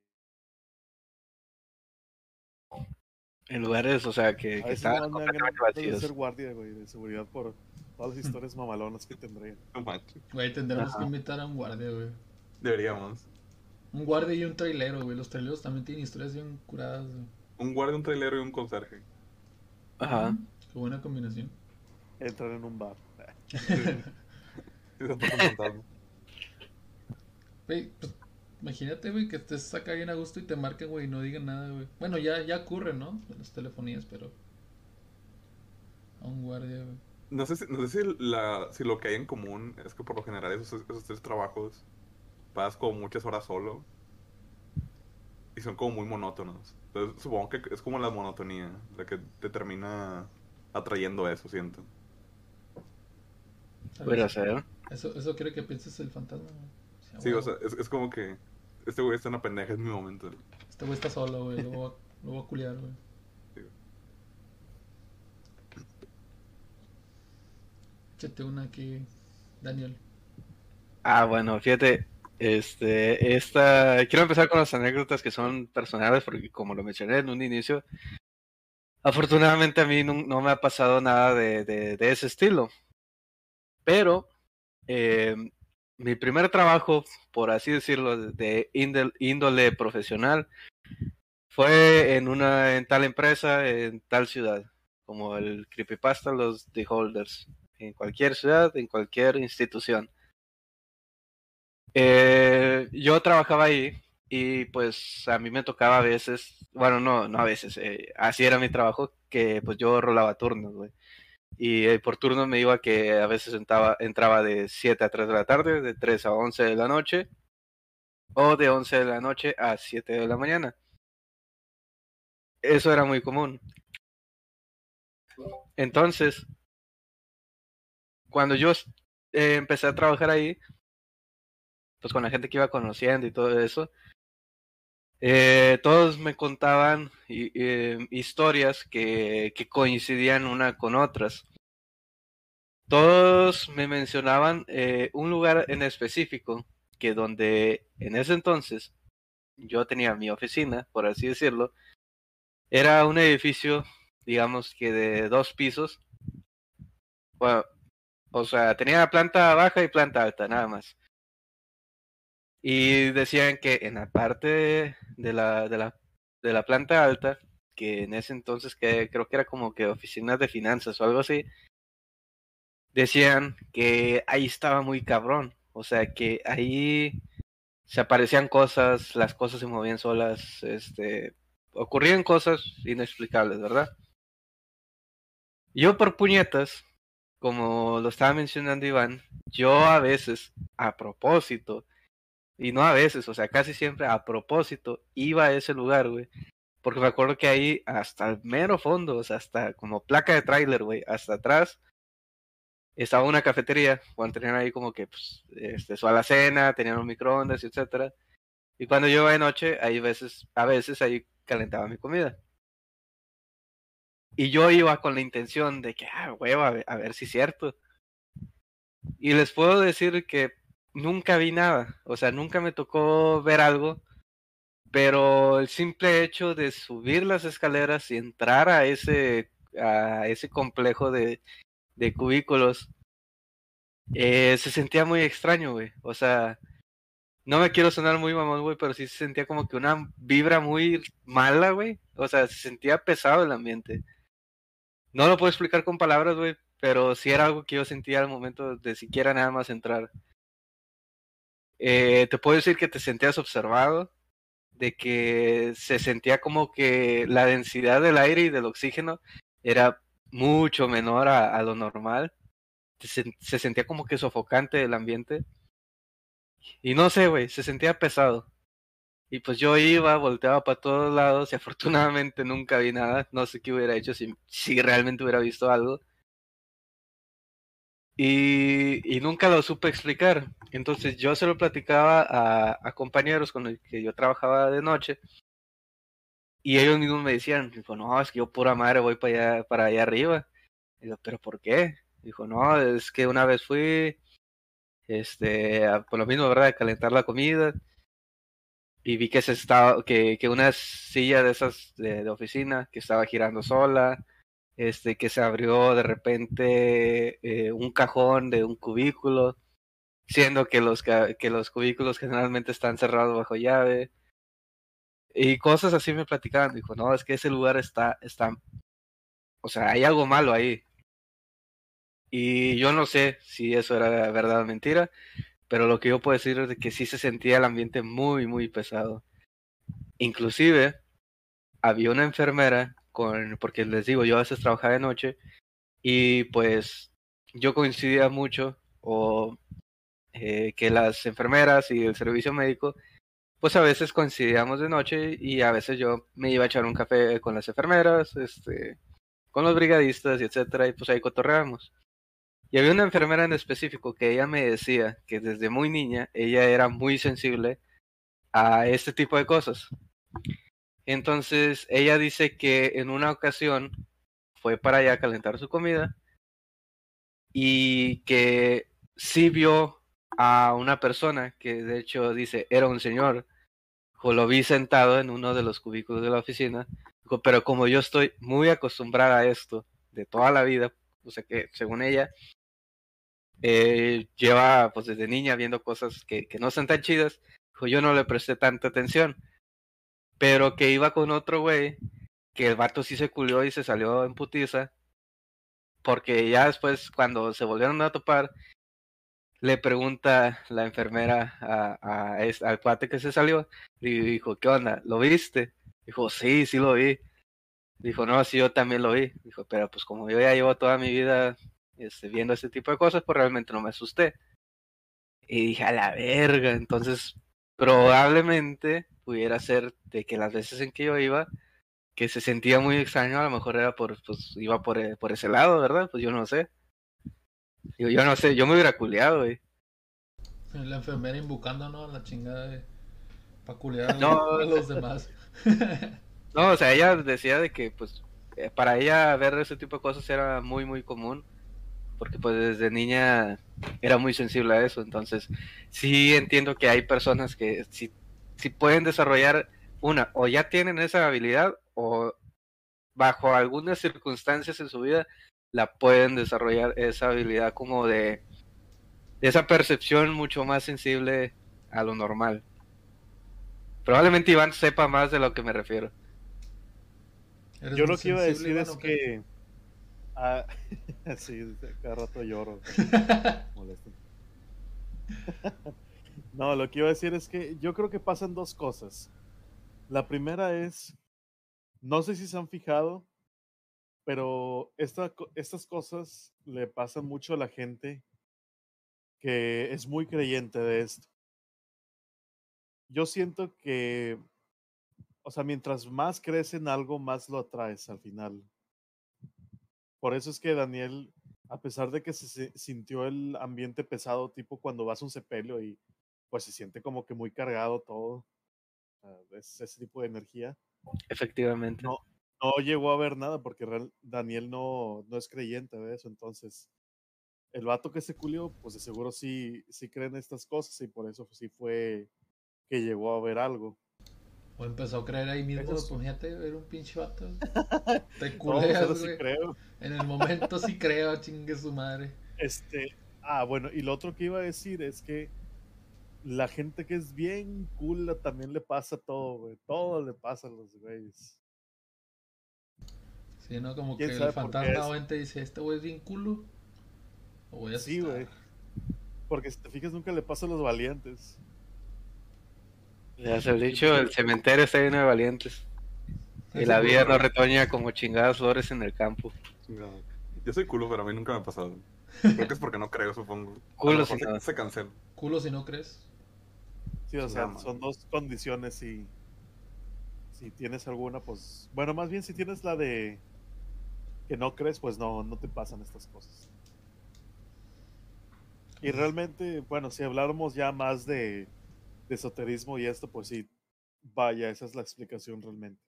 En lugares, o sea, que, A que dan completamente vacíos. ser guardia, güey, de seguridad por todas las historias mamalonas que tendría. No manches. Güey, tendremos Ajá. que invitar a un guardia, güey. Deberíamos. Un guardia y un trailero, güey. Los traileros también tienen historias bien curadas, güey. Un guardia, un trailero y un conserje. Ajá. Qué buena combinación. Entrar en un bar. Güey, pues, imagínate, güey, que estés acá bien a gusto y te marquen, güey, y no digan nada, güey. Bueno, ya, ya ocurre, ¿no? En las telefonías, pero... A un guardia, güey. No sé, si, no sé si, la, si lo que hay en común es que por lo general esos, esos tres trabajos pasas como muchas horas solo y son como muy monótonos. Entonces supongo que es como la monotonía la que te termina atrayendo eso, siento. ¿sabes? Pudiera ser. Eso, eso quiere que pienses el fantasma. Sí, a Sí, o sea, es, es como que este güey está en una pendeja, es mi momento. Este güey está solo, güey. Lo voy a, lo voy a culiar, güey. Échate una aquí, Daniel. Ah, bueno, fíjate, este, esta, quiero empezar con las anécdotas que son personales, porque como lo mencioné en un inicio, afortunadamente a mí no, no me ha pasado nada de, de, de ese estilo. Pero eh, mi primer trabajo, por así decirlo, de- índole profesional, fue en una, en tal empresa, en tal ciudad, como el Creepypasta, los The Holders, en cualquier ciudad, en cualquier institución. Eh, yo trabajaba ahí y pues a mí me tocaba a veces, bueno, no, no a veces, eh, así era mi trabajo, que pues yo rolaba turnos, güey. Y eh, por turno me iba que a veces entraba, entraba de 7 a 3 de la tarde, de 3 a 11 de la noche, o de 11 de la noche a 7 de la mañana. Eso era muy común. Entonces, cuando yo eh, empecé a trabajar ahí, pues con la gente que iba conociendo y todo eso, eh, todos me contaban eh, historias que, que, coincidían una con otras. Todos me mencionaban eh, un lugar en específico que donde en ese entonces yo tenía mi oficina, por así decirlo, era un edificio, digamos que de dos pisos. Bueno, o sea, tenía planta baja y planta alta, nada más. Y decían que en la parte de la, de la, de la planta alta, que en ese entonces que creo que era como que oficinas de finanzas o algo así, decían que ahí estaba muy cabrón. O sea que ahí se aparecían cosas, las cosas se movían solas, este, ocurrían cosas inexplicables, ¿verdad? Yo por puñetas, como lo estaba mencionando Iván, yo a veces, a propósito, y no a veces, o sea, casi siempre a propósito iba a ese lugar, güey. Porque me acuerdo que ahí hasta el mero fondo, o sea, hasta como placa de tráiler, güey, hasta atrás, estaba una cafetería, cuando tenían ahí como que, pues, este, su alacena, tenían un microondas, etcétera. Y cuando yo iba de noche, ahí veces, a veces ahí calentaba mi comida. Y yo iba con la intención de que, ah, huevo, a ver, a ver si es cierto. Y les puedo decir que nunca vi nada, o sea, nunca me tocó ver algo, pero el simple hecho de subir las escaleras y entrar a ese, a ese complejo de, de cubículos, eh, se sentía muy extraño, güey. O sea, no me quiero sonar muy mamón, güey, pero sí se sentía como que una vibra muy mala, güey. O sea, se sentía pesado el ambiente. No lo puedo explicar con palabras, güey, pero sí era algo que yo sentía al momento de siquiera nada más entrar. Eh, te puedo decir que te sentías observado, de que se sentía como que la densidad del aire y del oxígeno era mucho menor a, lo normal. Se, se, sentía como que sofocante el ambiente. Y no sé, güey, se sentía pesado. Y pues yo iba, volteaba para todos lados y afortunadamente nunca vi nada. No sé qué hubiera hecho si realmente hubiera visto algo. Y, y, nunca lo supe explicar. Entonces yo se lo platicaba a, a, compañeros con los que yo trabajaba de noche. Y ellos mismos me decían, dijo, no, es que yo pura madre voy para allá, para allá arriba. digo, pero ¿por qué? Dijo, no, es que una vez fui, este, por lo mismo, ¿verdad? De calentar la comida. Y vi que se estaba, que, que una silla de esas de, de oficina que estaba girando sola este, que se abrió de repente eh, un cajón de un cubículo, siendo que los, que los cubículos generalmente están cerrados bajo llave. Y cosas así me platicaban. Dijo, no, es que ese lugar está, está, o sea, hay algo malo ahí. Y yo no sé si eso era verdad o mentira, pero lo que yo puedo decir es que sí se sentía el ambiente muy, muy pesado. Inclusive, había una enfermera con, porque les digo, yo a veces trabajaba de noche y pues yo coincidía mucho o eh, que las enfermeras y el servicio médico pues a veces coincidíamos de noche y a veces yo me iba a echar un café con las enfermeras, este, con los brigadistas y etcétera, y pues ahí cotorreábamos. Y había una enfermera en específico que ella me decía que desde muy niña ella era muy sensible a este tipo de cosas. Entonces ella dice que en una ocasión fue para allá a calentar su comida y que sí vio a una persona que de hecho dice era un señor, lo vi sentado en uno de los cubículos de la oficina, pero como yo estoy muy acostumbrada a esto de toda la vida, o sea que según ella, eh, lleva pues desde niña viendo cosas que, que no son tan chidas, yo no le presté tanta atención pero que iba con otro güey, que el vato sí se culió y se salió en putiza, porque ya después, cuando se volvieron a topar, le pregunta la enfermera al cuate que se salió y dijo, ¿qué onda? ¿Lo viste? Dijo, sí, sí lo vi. Dijo, no, sí, yo también lo vi. Dijo, pero pues como yo ya llevo toda mi vida este, viendo este tipo de cosas, pues realmente no me asusté. Y dije, a la verga, entonces probablemente pudiera ser de que las veces en que yo iba, que se sentía muy extraño, a lo mejor era por, pues iba por, e- por ese lado, ¿verdad? Pues yo no sé. Yo no sé, yo me hubiera culeado, güey. La enfermera invocando, ¿no? La chingada de. Pa' culiar a No. a los demás. No, o sea, ella decía de que, pues, eh, para ella ver ese tipo de cosas era muy, muy común, porque pues desde niña era muy sensible a eso, entonces sí entiendo que hay personas que sí, sí pueden desarrollar una, o ya tienen esa habilidad, o bajo algunas circunstancias en su vida la pueden desarrollar esa habilidad como de, de esa percepción mucho más sensible a lo normal. Probablemente Iván sepa más de lo que me refiero. Yo lo que iba a decir Iván, es que. Ah, sí, cada rato lloro. Molesto. No, lo que iba a decir es que yo creo que pasan dos cosas. La primera es. No sé si se han fijado, pero estas cosas le pasan mucho a la gente que es muy creyente de esto. Yo siento que, o sea, mientras más crees en algo, más lo atraes al final. Por eso es que Daniel, a pesar de que se- sintió el ambiente pesado, tipo cuando vas a un sepelio y pues se siente como que muy cargado todo, sea, es ese tipo de energía, Efectivamente. No. no llegó a ver nada porque real- Daniel no, no es creyente de eso. Entonces, el vato que se culió, pues de seguro sí, sí cree en estas cosas y por eso sí fue que llegó a ver algo. O empezó a creer ahí mismo, pues fíjate, era un pinche vato. Te No, culeas, pero sí creo. En el momento sí creo, chingue su madre. Este, ah, bueno, y lo otro que iba a decir es que la gente que es bien cool también le pasa todo, güey. Todo le pasa a los güeyes. Sí, ¿no? Como que ¿Quién el fantasma es? o ente dice, este güey es bien culo. O voy a Sí, asustar". güey. Porque si te fijas, nunca le pasa a los valientes. Ya se ha dicho, el cementerio está lleno de valientes. Y la vida no retoña como chingadas flores en el campo. Yo soy culo, pero a mí nunca me ha pasado. Creo que es porque no creo, supongo. Culo si no. se cancela. Culo si no crees. Sí, o sea, son dos condiciones y si tienes alguna, pues, bueno, más bien si tienes la de que no crees, pues no, no te pasan estas cosas. Y realmente, bueno, si habláramos ya más de, de esoterismo y esto, pues sí, vaya, esa es la explicación realmente.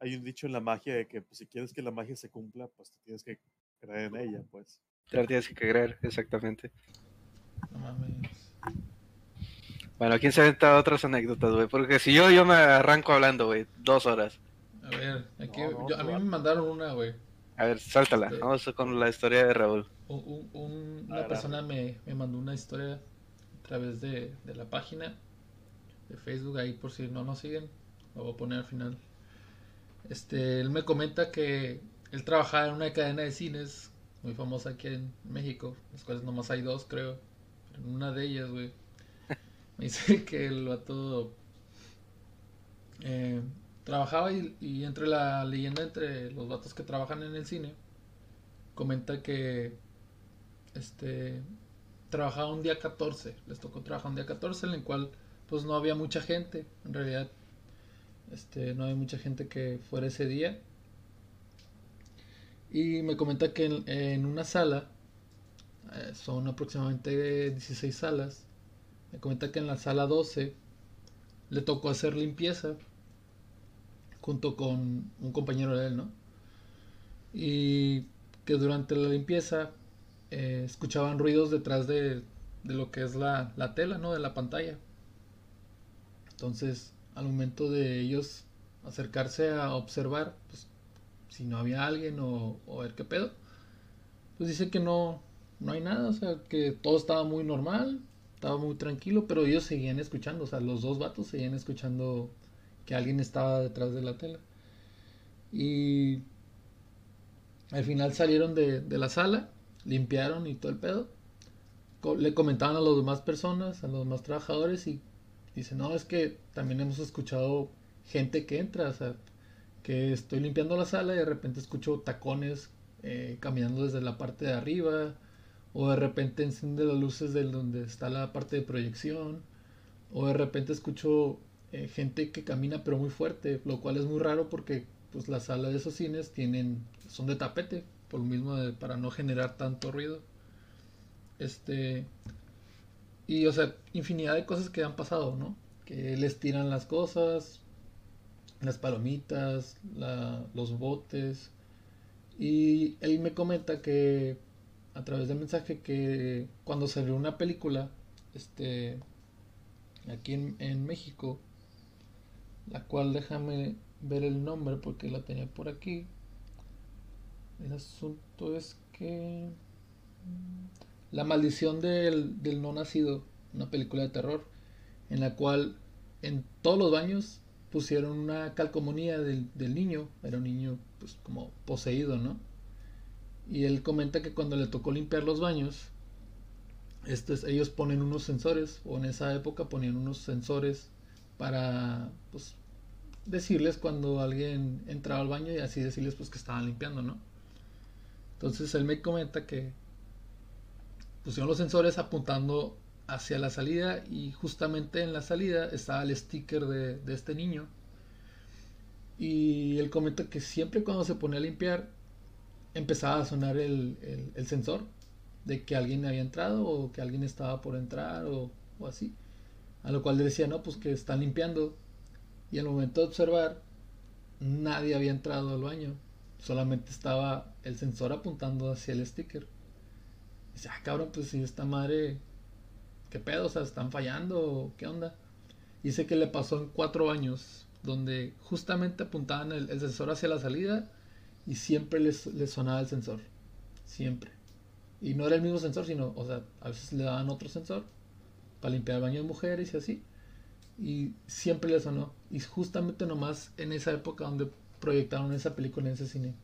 Hay un dicho en la magia de que pues, si quieres que la magia se cumpla, pues tú tienes que creer en ella, pues. Te la tienes que creer, exactamente. No mames. Bueno, ¿quién se ha inventado otras anécdotas, güey? Porque si yo, yo me arranco hablando, güey, dos horas. A ver, aquí, No, no, yo- a mí me mandaron una, güey. A ver, sáltala. Sí. Vamos con la historia de Raúl. Un- un- un- A una ver, persona me, me mandó una historia a través de, de la página de Facebook, ahí por si no nos siguen, lo voy a poner al final. Este, él me comenta que él trabajaba en una cadena de cines muy famosa aquí en México, las cuales nomás hay dos, creo. Pero en una de ellas, güey, me dice que el vato eh, trabajaba y, entre la leyenda entre los vatos que trabajan en el cine, comenta que este trabajaba un día 14, les tocó trabajar un día 14 en el cual pues no había mucha gente, en realidad este no había mucha gente que fuera ese día. Y me comenta que en, en una sala eh, son aproximadamente 16 salas. Me comenta que en la sala 12 le tocó hacer limpieza junto con un compañero de él, ¿no? Y que durante la limpieza eh, escuchaban ruidos detrás de, de lo que es la, la tela, ¿no? De la pantalla. Entonces, al momento de ellos acercarse a observar, pues, si no había alguien o, ver qué pedo, pues dice que no, no hay nada, o sea, que todo estaba muy normal, estaba muy tranquilo, pero ellos seguían escuchando, o sea, los dos vatos seguían escuchando que alguien estaba detrás de la tela. Y al final salieron de, de la sala, limpiaron y todo el pedo. le comentaban a las demás personas, a los demás trabajadores y dicen, no, es que también hemos escuchado gente que entra, o sea, que estoy limpiando la sala y de repente escucho tacones eh, caminando desde la parte de arriba, o de repente enciende las luces de donde está la parte de proyección, o de repente escucho eh, gente que camina pero muy fuerte, lo cual es muy raro porque pues las salas de esos cines tienen son de tapete, por lo mismo de- para no generar tanto ruido. Este y o sea, infinidad de cosas que han pasado, ¿no? Que les tiran las cosas, las palomitas, los botes. Y él me comenta que a través del mensaje que cuando salió una película, este, aquí en, México, la cual déjame ver el nombre porque la tenía por aquí. El asunto es que La maldición del, del no nacido, una película de terror, en la cual en todos los baños pusieron una calcomanía del, del niño, era un niño pues como poseído, ¿no? Y él comenta que cuando le tocó limpiar los baños, estos, ellos ponen unos sensores, o en esa época ponían unos sensores para pues, decirles cuando alguien entraba al baño y así decirles pues que estaban limpiando, ¿no? Entonces él me comenta que pusieron los sensores apuntando hacia la salida y justamente en la salida estaba el sticker de, de este niño. Y él comenta que siempre cuando se ponía a limpiar empezaba a sonar el, el- sensor de que alguien había entrado o que alguien estaba por entrar o, o así. A lo cual le decía, no, pues que están limpiando. Y al momento de observar, nadie había entrado al baño. Solamente estaba el sensor apuntando hacia el sticker. Dice, ah, cabrón, pues si esta madre, ¿qué pedo? O sea, ¿están fallando? ¿Qué onda? Dice que le pasó en cuatro años, donde justamente apuntaban el, el sensor hacia la salida y siempre les, les sonaba el sensor. Siempre. Y no era el mismo sensor, sino, o sea, a veces le daban otro sensor para limpiar el baño de mujeres y así. Y siempre le sonó. Y justamente nomás en esa época donde proyectaron esa película en ese cine.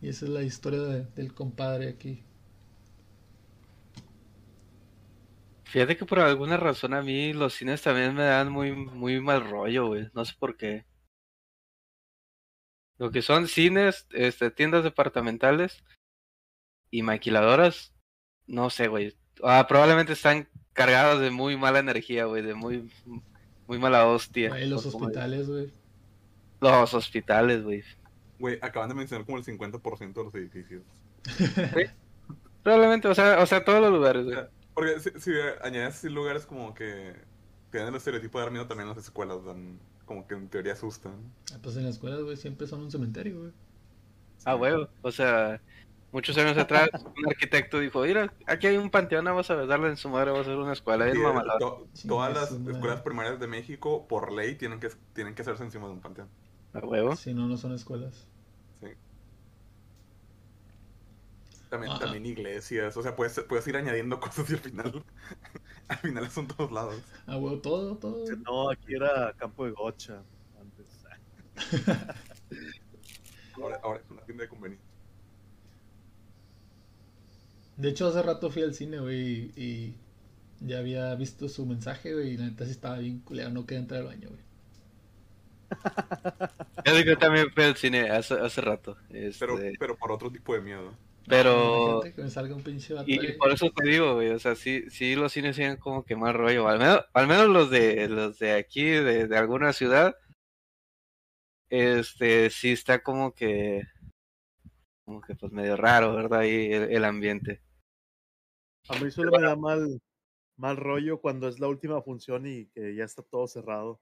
Y esa es la historia de- del compadre aquí. Fíjate que por alguna razón a mí los cines también me dan muy, muy mal rollo, güey. No sé por qué. Lo que son cines, este, tiendas departamentales y maquiladoras, no sé, güey. Ah, probablemente están cargados de muy mala energía, güey, de muy, muy mala hostia. Ahí los hospitales, güey. Los hospitales, güey. Güey, acaban de mencionar como el 50% de los edificios. Probablemente, o sea, o sea, todos los lugares, güey. Porque si, si añades así lugares como que tienen el estereotipo de dar miedo, también las escuelas dan, como que en teoría asustan. Ah, Pues en las escuelas, güey, siempre son un cementerio, güey. Ah, huevo. O sea, muchos años atrás, un arquitecto dijo, mira, aquí hay un panteón, vamos a darle en su madre, vamos a hacer una escuela. Sí, bien mamalón". to- Sí, todas las una- escuelas primarias de México, por ley, tienen que, tienen que hacerse encima de un panteón. A huevo. Si no, no son escuelas. Sí. También, Ah. también iglesias, o sea, puedes, puedes ir añadiendo cosas y al final, al final son todos lados. Ah, güey, todo, todo. No, aquí era campo de gocha. Antes. Ahora, ahora es una tienda de conveniencia. De hecho, hace rato fui al cine, güey, y, y ya había visto su mensaje, güey, y la neta sí estaba bien culero, no quería entrar al baño, güey. Yo digo que también fui al cine hace, hace rato. Este, Pero, pero por otro tipo de miedo. Pero... Imagínate que me salga un pinche vato Y por eso te digo, güey, o sea, sí, sí los cines tienen como que mal rollo, al menos, al menos los de los de aquí, de, de alguna ciudad, este, sí está como que, como que pues medio raro, ¿verdad? Ahí el, el ambiente. A mí solo me da mal, mal rollo cuando es la última función y que ya está todo cerrado.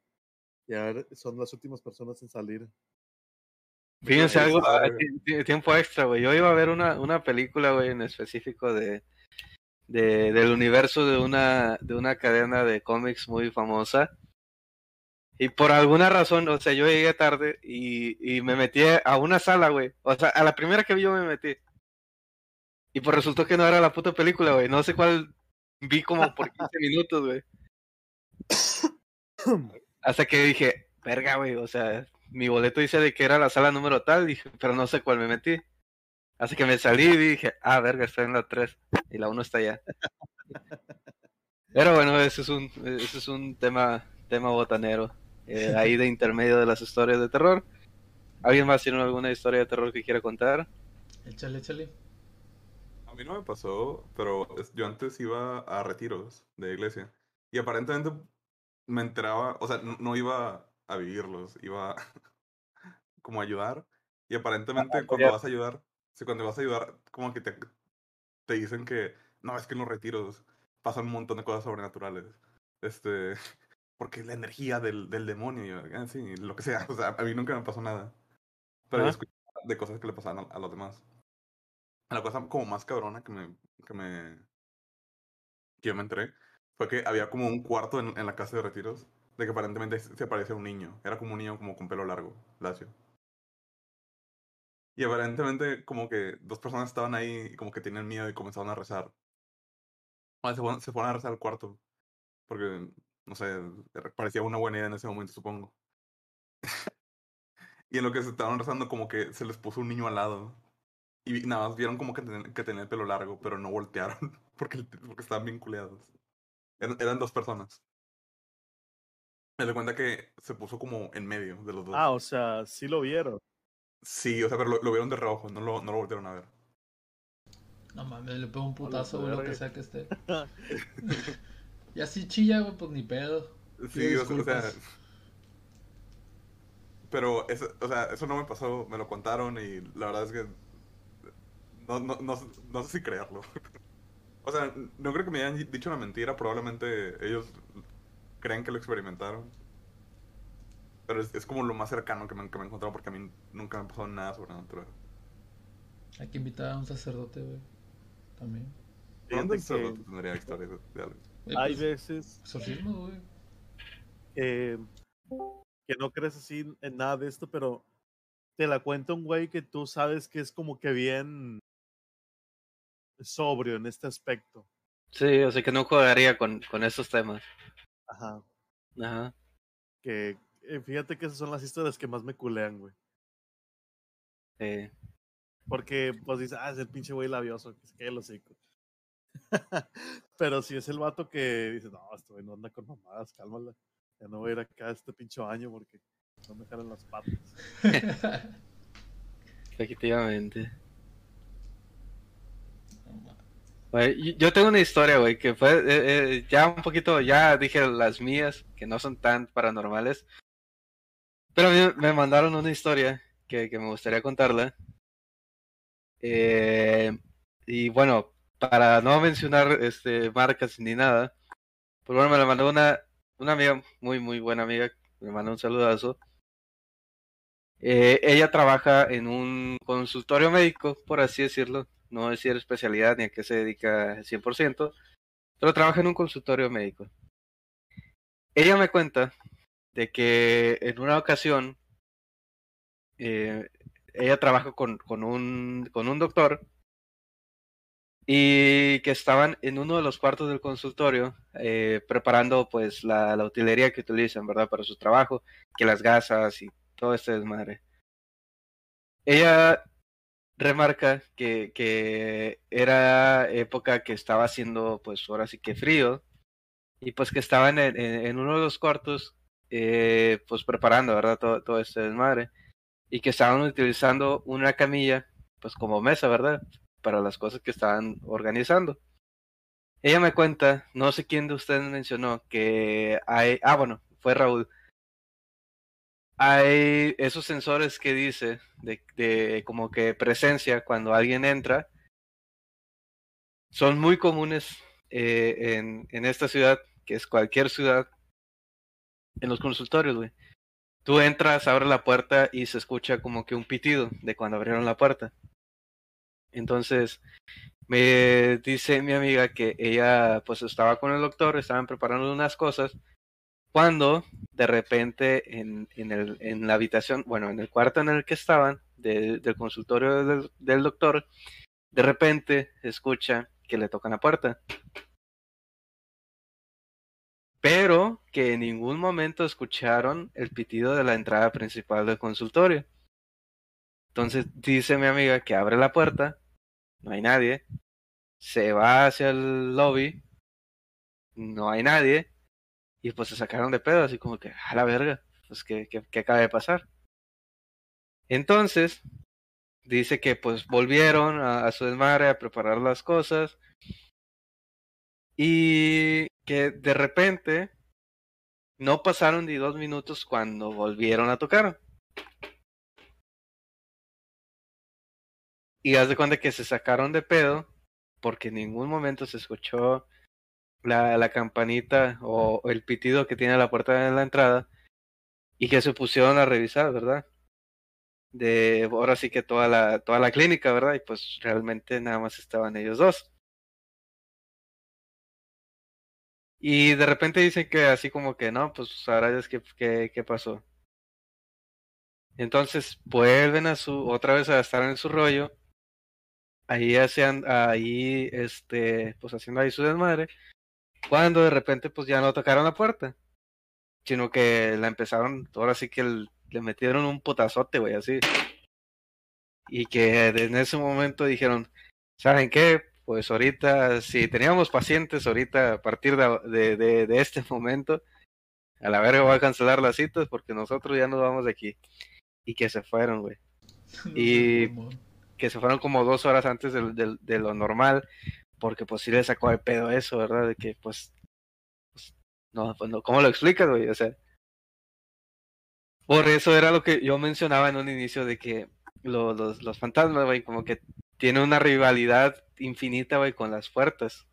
Ya son las últimas personas en salir. Fíjense algo, tiempo extra, güey, yo iba a ver una, una película, güey, en específico de, de, del universo de una, de una cadena de cómics muy famosa. Y por alguna razón, o sea, yo llegué tarde y, y me metí a una sala, güey. O sea, a la primera que vi yo me metí. Y pues resultó que no era la puta película, güey. No sé cuál vi como por 15 minutos, güey. Hasta que dije, verga, güey, o sea, mi boleto dice de que era la sala número tal, dije, pero no sé cuál me metí. Así que me salí y dije, ah, verga, estoy en la 3 y la 1 está allá. Pero bueno, ese es un, ese es un tema, tema botanero. eh, ahí de intermedio de las historias de terror. ¿Alguien más tiene alguna historia de terror que quiera contar? Échale, échale. A mí no me pasó, pero yo antes iba a retiros de iglesia. Y aparentemente me enteraba, o sea, no, no iba a vivirlos, iba como a ayudar. Y aparentemente cuando apoyar. vas a ayudar, sí, cuando vas a ayudar, como que te, te dicen que, no, es que en los retiros pasan un montón de cosas sobrenaturales. Este, porque es la energía del, del demonio, y "Ah, sí, lo que sea. O sea, a mí nunca me pasó nada. Pero yo Ajá. escuché de cosas que le pasaban a, a los demás. La cosa como más cabrona que me, que me, que yo me enteré fue que había como un cuarto en, en la casa de retiros de que aparentemente se parecía a un niño. Era como un niño como con pelo largo, lacio. Y aparentemente como que dos personas estaban ahí y como que tenían miedo y comenzaron a rezar. Sea, se fueron, a rezar al cuarto. Porque, no sé, parecía una buena idea en ese momento, supongo. y en lo que se estaban rezando como que se les puso un niño al lado. Y nada más vieron como que, que tenía el pelo largo, pero no voltearon porque, porque estaban bien culeados. Eran dos personas. Me doy cuenta que se puso como en medio de los dos. Ah, o sea, sí lo vieron. Sí, o sea, pero lo, lo vieron de reojo, no lo, no lo voltearon a ver. No mames, le pego un putazo, güey, lo que sea que esté. y así chilla, güey, pues ni pedo. Sí, o sea, o sea, disculpas. Pero eso, o sea, eso no me pasó, me lo contaron y la verdad es que no, no, no, no sé si creerlo. O sea, no creo que me hayan dicho una mentira, probablemente ellos creen que lo experimentaron. Pero es, es como lo más cercano que me, que me he encontrado porque a mí nunca me ha pasado nada sobrenatural. Hay que invitar a un sacerdote, güey. También. ¿Dónde Fíjate que tendría historias de, de algo? Güey, hay pues, veces Exorcismo, güey. que, que no crees así en nada de esto, pero te la cuenta un güey que tú sabes que es como que bien sobrio en este aspecto. Sí, o sea que no jugaría con, con estos temas. Ajá. Ajá. Que eh, fíjate que esas son las historias que más me culean, güey. Sí. Porque, pues dices, ah, es el pinche güey labioso, que se cae el hocico. Pero si es el vato que dice, no, este güey no anda con mamadas, cálmala. Ya no voy a ir acá este pinche baño porque no me jalan las patas. Efectivamente. No mames. Yo tengo una historia, güey, que fue eh, eh, ya un poquito, ya dije las mías, que no son tan paranormales. Pero mí me mandaron una historia que, que me gustaría contarla. Eh, y bueno, para no mencionar este marcas ni nada, pues bueno, me la mandó una, una amiga, muy, muy buena amiga, me mandó un saludazo. Ella trabaja en un consultorio médico, por así decirlo. No decir especialidad ni a qué se dedica al 100%, pero trabaja en un consultorio médico. Ella me cuenta de que en una ocasión eh, ella trabaja con, con, un, con un doctor y que estaban en uno de los cuartos del consultorio eh, preparando pues la, la utilería que utilizan, ¿verdad? Para su trabajo, que las gasas y todo este desmadre. Ella remarca que, que era época que estaba haciendo pues ahora sí que frío y pues que estaban en, en, uno de los cuartos eh, pues preparando, ¿verdad? Todo, todo este desmadre y que estaban utilizando una camilla pues como mesa, ¿verdad? Para las cosas que estaban organizando. Ella me cuenta, no sé quién de ustedes mencionó que hay, ah bueno, fue Raúl, hay esos sensores que dice de, como que presencia cuando alguien entra. Son muy comunes eh, en, en, esta ciudad, que es cualquier ciudad, en los consultorios. Tú entras, abres la puerta y se escucha como que un pitido de cuando abrieron la puerta. Entonces, me dice mi amiga que ella pues estaba con el doctor, estaban preparando unas cosas cuando de repente en, en, el, en la habitación, bueno, en el cuarto en el que estaban, de, del consultorio del, del, doctor, de repente escucha que le tocan la puerta. Pero que en ningún momento escucharon el pitido de la entrada principal del consultorio. Entonces dice mi amiga que abre la puerta, no hay nadie, se va hacia el lobby, no hay nadie, y pues se sacaron de pedo, así como que, a la verga, pues ¿qué, qué, qué acaba de pasar? Entonces, dice que pues volvieron a, a su desmadre a preparar las cosas y que de repente no pasaron ni dos minutos cuando volvieron a tocar. Y haz de cuenta que se sacaron de pedo porque en ningún momento se escuchó la, la campanita o, el pitido que tiene la puerta de la entrada y que se pusieron a revisar, ¿verdad? De ahora sí que toda la, toda la clínica, ¿verdad? Y pues realmente nada más estaban ellos dos. Y de repente dicen que así como que no, pues ahora es que, que, ¿qué pasó? Entonces vuelven a su, otra vez a estar en su rollo. Ahí hacían, ahí, este, pues haciendo ahí su desmadre. Cuando de repente pues ya no tocaron la puerta. Sino que la empezaron, ahora sí que el- le metieron un potazote, güey, así. Y que en ese momento dijeron, ¿saben qué? Pues ahorita, si teníamos pacientes, ahorita a partir de, de, de, de este momento, a la verga voy a cancelar las citas porque nosotros ya nos vamos de aquí. Y que se fueron, güey. Y-. Que se fueron como dos horas antes de, lo normal, porque pues sí le sacó de pedo eso, ¿verdad? De que pues, pues, no, pues no, ¿cómo lo explicas, güey? O sea, por eso era lo que yo mencionaba en un inicio de que lo- los, los fantasmas, güey, como que tiene una rivalidad infinita, güey, con las puertas.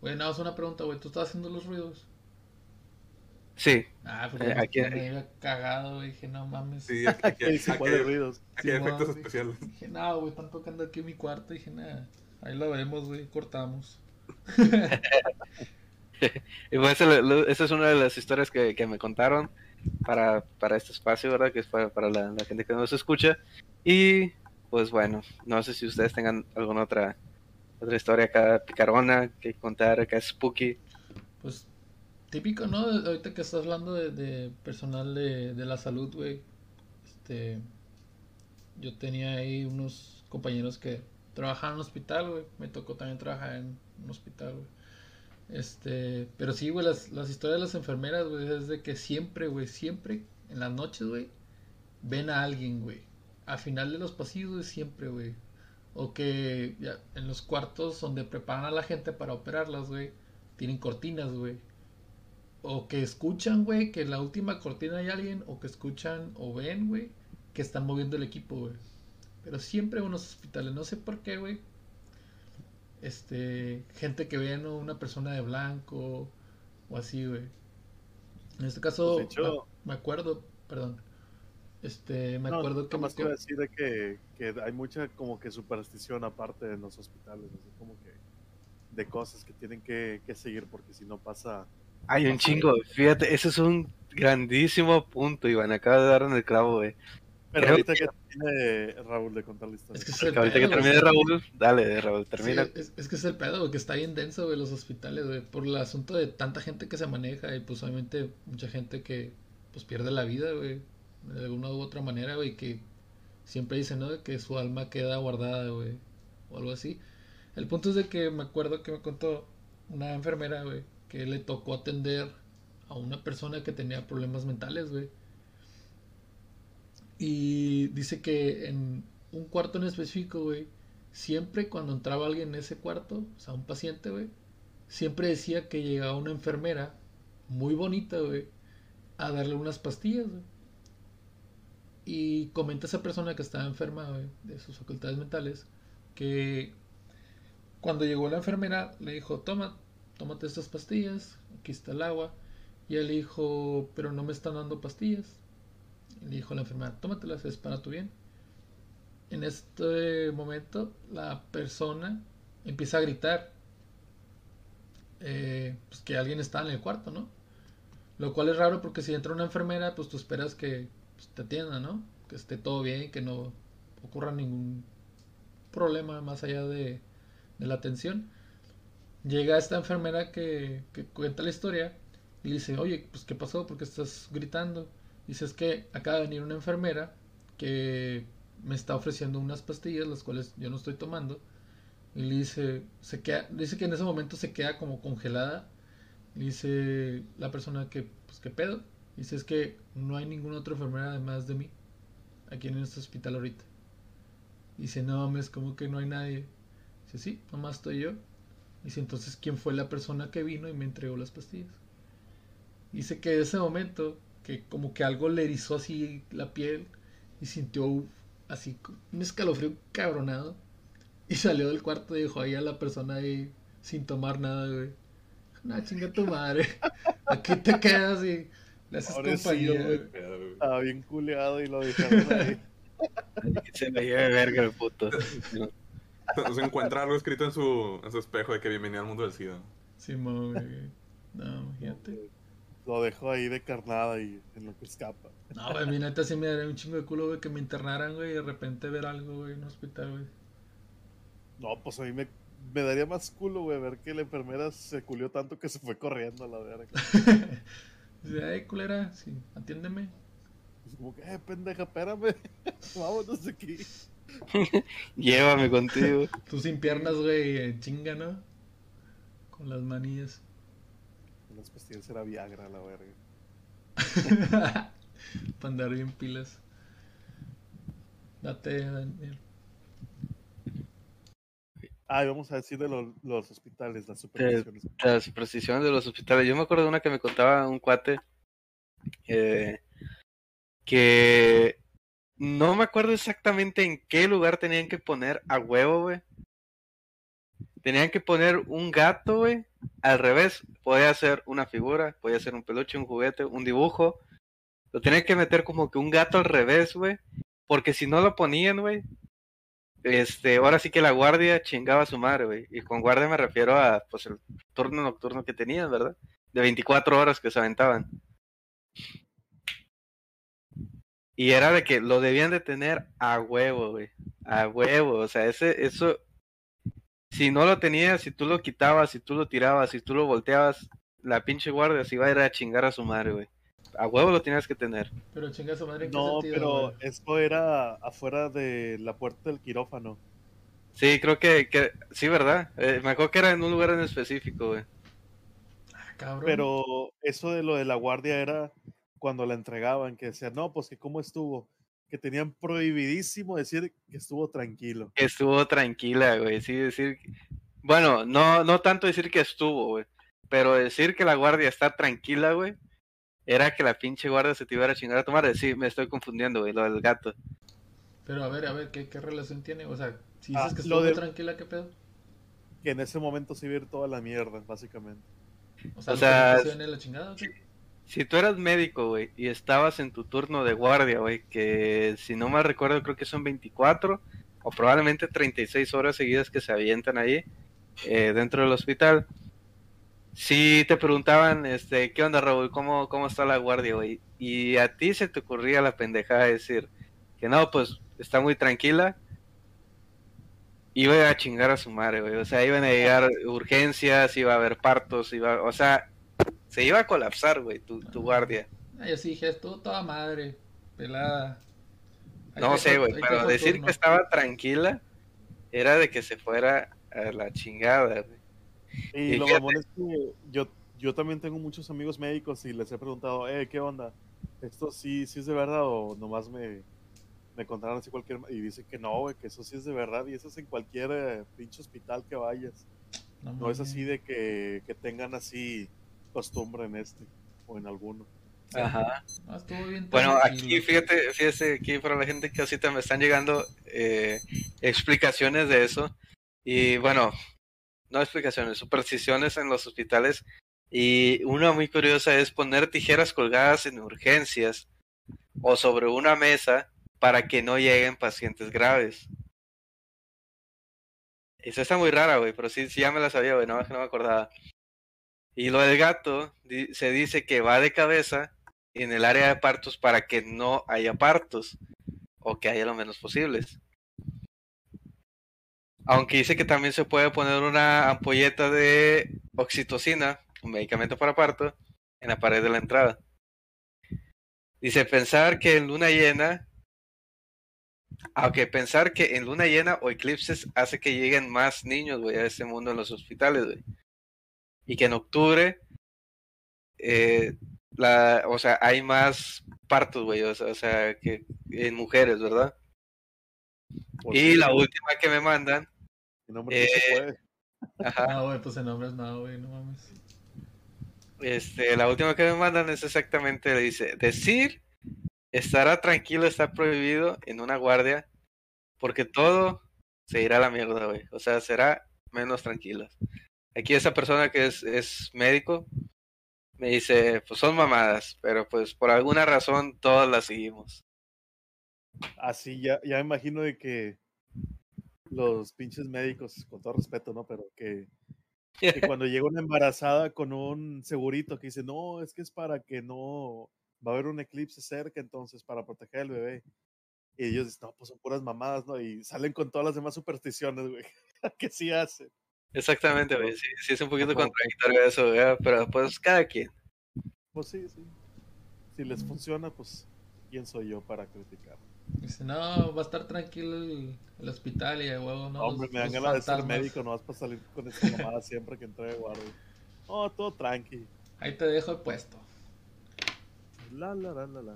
Güey, nada más una pregunta, güey. ¿Tú estás haciendo los ruidos? Sí, Ah, porque Eh, me- aquí- me había cagado, güey. Dije, no mames. Sí, aquí, aquí, aquí pone hay, ruidos. aquí hay efectos especiales. Dije, no, güey, están tocando aquí en mi cuarto. Dije, nada, ahí lo vemos, güey, cortamos. y pues ese- lo- esa es una de las historias que, que me contaron para, para este espacio, ¿verdad? Que es para, para la, la gente que nos escucha. Y pues bueno, no sé si ustedes tengan alguna otra otra historia acá picarona que contar, acá spooky. Típico, ¿no? Ahorita que estás hablando de, de personal de, de la salud, güey. Este, yo tenía ahí unos compañeros que trabajaban en un hospital, güey. Me tocó también trabajar en un hospital, güey. Este, pero sí, güey, las, las historias de las enfermeras, güey, es de que siempre, güey, siempre, en las noches, güey, ven a alguien, güey. Al final de los pasillos, güey, siempre, güey. O que ya, en los cuartos donde preparan a la gente para operarlas, güey, tienen cortinas, güey. O que escuchan, güey, que en la última cortina hay alguien, o que escuchan o ven, güey, que están moviendo el equipo, güey. Pero siempre en unos hospitales, no sé por qué, güey. Este, gente que ven a una persona de blanco o así, güey. En este caso, Pues, hecho- me, me acuerdo, perdón. Este, me No, acuerdo que me más te iba a decir de que, que hay mucha como que superstición aparte en los hospitales, así como que de cosas que tienen que, que seguir porque si no pasa... Hay un chingo, fíjate, ese es un grandísimo punto, Iván, acaba de dar en el clavo, güey. Pero Creo ahorita que termine Raúl de contar la historia. Es que es el Que ahorita que pedo, termine Raúl, dale, Raúl, termina. Sí, es, es que es el pedo, güey, que está bien denso, güey, los hospitales, güey, por el asunto de tanta gente que se maneja y pues obviamente mucha gente que pues pierde la vida, güey, de alguna u otra manera, güey, que siempre dicen, ¿no? De que su alma queda guardada, güey, o algo así. El punto es de que me acuerdo que me contó una enfermera, güey, que le tocó atender a una persona que tenía problemas mentales, güey. Y dice que en un cuarto en específico, güey, siempre cuando entraba alguien en ese cuarto, o sea, un paciente, güey, siempre decía que llegaba una enfermera muy bonita, güey, a darle unas pastillas, güey. Y comenta esa persona que estaba enferma, güey, de sus facultades mentales, que cuando llegó la enfermera le dijo, toma, tómate estas pastillas, aquí está el agua. Y él dijo, pero no me están dando pastillas. Le dijo la enfermera, tómatelas, es para tu bien. En este momento, la persona empieza a gritar eh, pues que alguien está en el cuarto, ¿no? Lo cual es raro porque si entra una enfermera, pues tú esperas que pues, te atienda, ¿no? Que esté todo bien, que no ocurra ningún problema más allá de la atención. Llega esta enfermera que, que cuenta la historia y dice, oye, pues ¿qué pasó? ¿Por qué estás gritando? Dice, es que acaba de venir una enfermera que me está ofreciendo unas pastillas, las cuales yo no estoy tomando. Y le dice, se queda, dice que en ese momento se queda como congelada. Le dice la persona que, pues, ¿qué pedo? Dice, es que no hay ninguna otra enfermera además de mí aquí en este hospital ahorita. Dice, no mames, como que no hay nadie. Dice, sí, nomás estoy yo. Dice, entonces, ¿quién fue la persona que vino y me entregó las pastillas? Dice que en ese momento, que como que algo le erizó así la piel y sintió así un escalofrío cabronado. Y salió del cuarto y dejó ahí a la persona ahí sin tomar nada, güey. Nah, chinga tu madre. Aquí te quedas y le haces compañía, güey. Estaba bien culeado y lo dejaron ahí. Se me lleve verga el puto. Se- encuentra algo escrito en su, en su espejo de que bienvenido al mundo del SIDA. Simón, güey. No, imagínate. Lo dejó ahí de carnada y en lo que escapa. No, güey, mi neta sí me daría un chingo de culo, güey, que me internaran, güey, y de repente ver algo, güey, en un hospital, güey. No, pues a mí me, me daría más culo, güey, ver que la enfermera se culió tanto que se fue corriendo a la verga. Dice, ay, culera, sí, atiéndeme. Es como que, eh, pendeja, espérame. Vámonos de aquí. Llévame contigo. Tú sin piernas, güey, chinga, ¿no? Con las manillas. Las pastillas era Viagra, la verga. Para andar bien pilas. Date, Daniel. Ah, y vamos a decir de lo- los hospitales, las supervisiones. Las supersticiones de los hospitales. Yo me acuerdo de una que me contaba un cuate. eh, que no me acuerdo exactamente en qué lugar tenían que poner a huevo, güey. Tenían que poner un gato, güey. Al revés, podía ser una figura, podía ser un peluche, un juguete, un dibujo. Lo tenían que meter como que un gato al revés, güey. Porque si no lo ponían, güey, este, ahora sí que la guardia chingaba a su madre, güey. Y con guardia me refiero a, pues, el turno nocturno que tenían, ¿verdad? De 24 horas que se aventaban. Y era de que lo debían de tener a huevo, güey. A huevo. O sea, ese, eso, si no lo tenías, si tú lo quitabas, si tú lo tirabas, si tú lo volteabas, la pinche guardia se iba a ir a chingar a su madre, güey. A huevo lo tenías que tener. Pero chinga su madre, ¿en qué No, sentido, pero güey? esto era afuera de la puerta del quirófano. Sí, creo que, que sí, ¿verdad? Eh, me acuerdo que era en un lugar en específico, güey. Ah, cabrón. Pero eso de lo de la guardia era cuando la entregaban, que decían, no, pues que cómo estuvo. Que tenían prohibidísimo decir que estuvo tranquilo. que estuvo tranquila, güey. Sí, decir. Bueno, no, no tanto decir que estuvo, güey. Pero decir que la guardia está tranquila, güey. Era que la pinche guardia se te iba a chingar a tu madre. Sí, me estoy confundiendo, güey, lo del gato. Pero a ver, a ver, ¿qué, qué relación tiene? O sea, si Ah, dices que estuvo de- tranquila, ¿qué pedo? Que en ese momento se iba a ir toda la mierda, básicamente. O sea, O ¿lo sea, se viene la chingada, o qué? Si tú eras médico, güey, y estabas en tu turno de guardia, güey, que si no mal recuerdo creo que son 24 o probablemente 36 horas seguidas que se avientan ahí eh, dentro del hospital. Si te preguntaban, este, ¿qué onda, Raúl? ¿Cómo, cómo está la guardia, güey? Y a ti se te ocurría la pendejada de decir que no, pues está muy tranquila. Iba a chingar a su madre, güey. O sea, iban a llegar urgencias, iba a haber partos, iba, o sea, se iba a colapsar, güey, tu, tu guardia. Ah, yo sí dije, estuvo toda madre, pelada. Ahí No sé, güey, pero decir turno. que estaba tranquila era de que se fuera a la chingada, güey. Y Y lo fíjate- mamón es que yo, yo también tengo muchos amigos médicos y les he preguntado, eh, ¿qué onda? ¿Esto sí, sí es de verdad o nomás me, me contaron así cualquier... Y dicen que no, güey, que eso sí es de verdad y eso es en cualquier eh, pinche hospital que vayas. No es mames. así de que, que tengan así costumbre en este o en alguno. Ajá. Ah, estuvo bien Bueno, aquí fíjate, fíjese aquí para la gente que así te me están llegando eh, explicaciones de eso. Y bueno, no explicaciones, supersticiones en los hospitales. Y una muy curiosa es poner tijeras colgadas en urgencias o sobre una mesa para que no lleguen pacientes graves. Esa está muy rara, güey, pero sí, sí ya me la sabía, güey, no, es que no me acordaba. Y lo del gato, se dice que va de cabeza en el área de partos para que no haya partos o que haya lo menos posibles. Aunque dice que también se puede poner una ampolleta de oxitocina, un medicamento para parto, en la pared de la entrada. Dice pensar que en luna llena Aunque pensar que en luna llena o eclipses hace que lleguen más niños, güey, a este mundo en los hospitales, güey. Y que en octubre, eh, la, o sea, hay más partos, güey, o sea, o sea, que en mujeres, ¿verdad? Pues Y sí, la güey, última que me mandan, nombre no se eh, puede. ajá, No, güey, pues el nombre es nada, güey, no mames. este, la última que me mandan es exactamente, le dice, decir estará tranquilo, está prohibido en una guardia, porque todo se irá a la mierda, güey. O sea, será menos tranquilo. Aquí esa persona que es, médico me dice, pues son mamadas, pero pues por alguna razón todas las seguimos. Así ya, ya me imagino de que los pinches médicos, con todo respeto, ¿no? Pero que, que cuando llega una embarazada con un segurito que dice, no, es que es para que no va a haber un eclipse cerca, entonces para proteger al bebé. Y ellos dicen, no, pues son puras mamadas, ¿no? Y salen con todas las demás supersticiones, güey, que sí hacen. Exactamente, güey. Sí, sí es un poquito Ajá. contradictorio eso, güey, pero pues cada quien. Pues sí, sí. Si les funciona, pues, ¿quién soy yo para criticar? Dice, no, va a estar tranquilo el, el hospital y de huevo, ¿no? Hombre, Los- me dan ganas de ser médico, no vas para salir con esa mamada siempre que entregue guardia. Oh, todo tranqui. Ahí te dejo el puesto. La, la, la, la, la.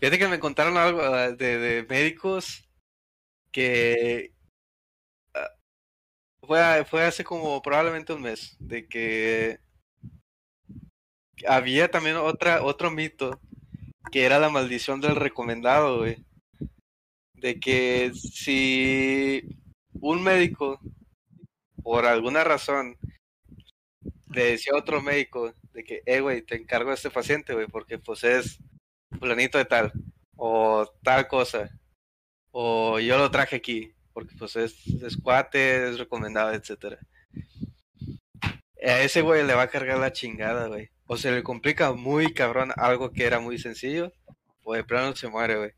Fíjate que me contaron algo ah, de, de médicos que fue, a- fue hace como probablemente un mes, de que había también otra, otro mito, que era la maldición del recomendado. De que si un médico, por alguna razón, le decía a otro médico de que, eh, güey, te encargo de este paciente, güey, porque pues es fulanito de tal, o tal cosa, o yo lo traje aquí, porque pues es, es cuate, es recomendado, etcétera. A ese güey le va a cargar la chingada, güey. O se le complica muy cabrón algo que era muy sencillo, o de plano se muere, güey.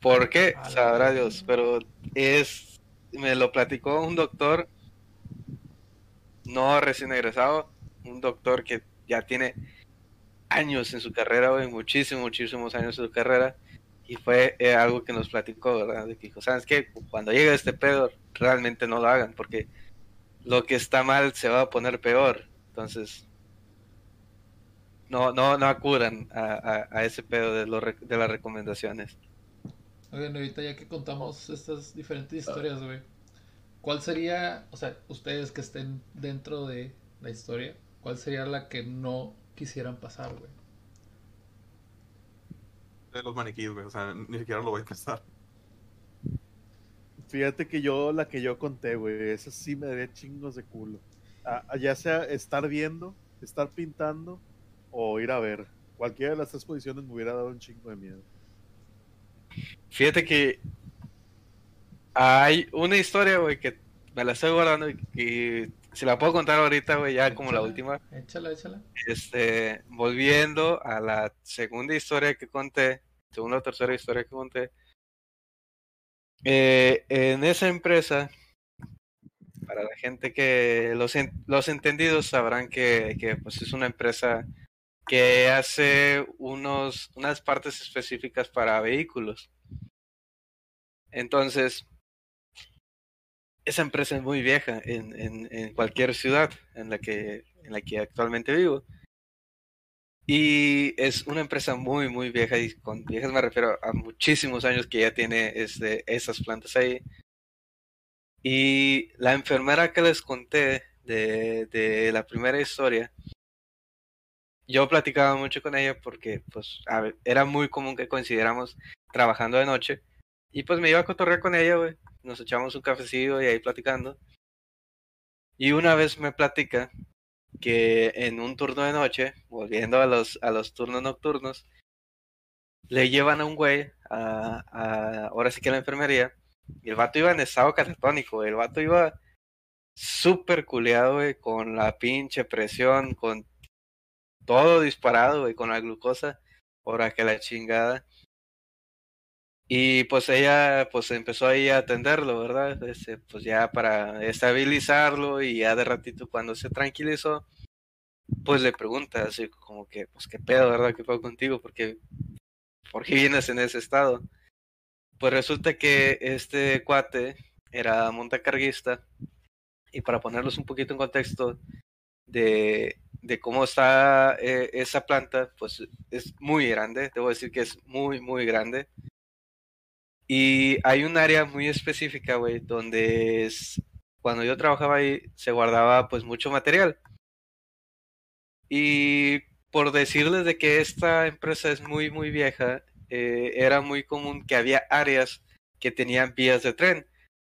¿Por qué? Sabrá. Dios, pero es, me lo platicó un doctor, no recién egresado, un doctor que ya tiene años en su carrera, güey, muchísimos, muchísimos años en su carrera. Y fue eh, algo que nos platicó, ¿verdad? De que dijo, ¿sabes qué? Cuando llegue este pedo, realmente no lo hagan, porque lo que está mal se va a poner peor. Entonces, no, no, no acudan a, ese pedo de, rec- de las recomendaciones. Oigan, ahorita ya que contamos estas diferentes historias, güey. ¿Cuál sería, o sea, ustedes que estén dentro de la historia, cuál sería la que no quisieran pasar, güey? De los maniquíes, güey. O sea, ni siquiera lo voy a pensar. Fíjate que yo, la que yo conté, güey, esa sí me daría chingos de culo. Ah, ah, ya sea estar viendo, estar pintando o ir a ver. Cualquiera de las tres posiciones me hubiera dado un chingo de miedo. Fíjate que hay una historia, güey, que me la estoy guardando y, y si la puedo contar ahorita, güey, ya como la Échala, última. Échala, échala. Este, volviendo a la segunda historia que conté, segunda o tercera historia que conté. eh, en esa empresa, para la gente que los, los entendidos sabrán que, que, pues es una empresa que hace unos, unas partes específicas para vehículos. Entonces, esa empresa es muy vieja en, en, cualquier ciudad en la que, en la que actualmente vivo. Y es una empresa muy, muy vieja, y con viejas me refiero a muchísimos años que ya tiene este, esas plantas ahí. Y la enfermera que les conté de, de la primera historia, yo platicaba mucho con ella porque pues era muy común que coincidiéramos trabajando de noche. Y pues me iba a cotorrear con ella, güey. Nos echamos un cafecillo y ahí platicando. Y una vez me platica que en un turno de noche, volviendo a los, a los turnos nocturnos, le llevan a un güey a, ahora sí que a la enfermería, y el vato iba en estado catatónico, el vato iba súper culeado, güey, con la pinche presión, con todo disparado, güey, con la glucosa, ahora que la chingada. Y pues ella pues empezó ahí a atenderlo, ¿verdad? Este, pues ya para estabilizarlo y ya de ratito cuando se tranquilizó, pues le pregunta así como que, pues qué pedo, ¿verdad? ¿Qué pedo contigo? Porque ¿por qué vienes en ese estado? Pues resulta que este cuate era montacarguista y para ponerlos un poquito en contexto de, de cómo está eh, esa planta, pues es muy grande, debo decir que es muy, muy grande. Y hay un área muy específica, güey, donde es, cuando yo trabajaba ahí se guardaba pues mucho material. Y por decirles de que esta empresa es muy, muy vieja, eh, era muy común que había áreas que tenían vías de tren,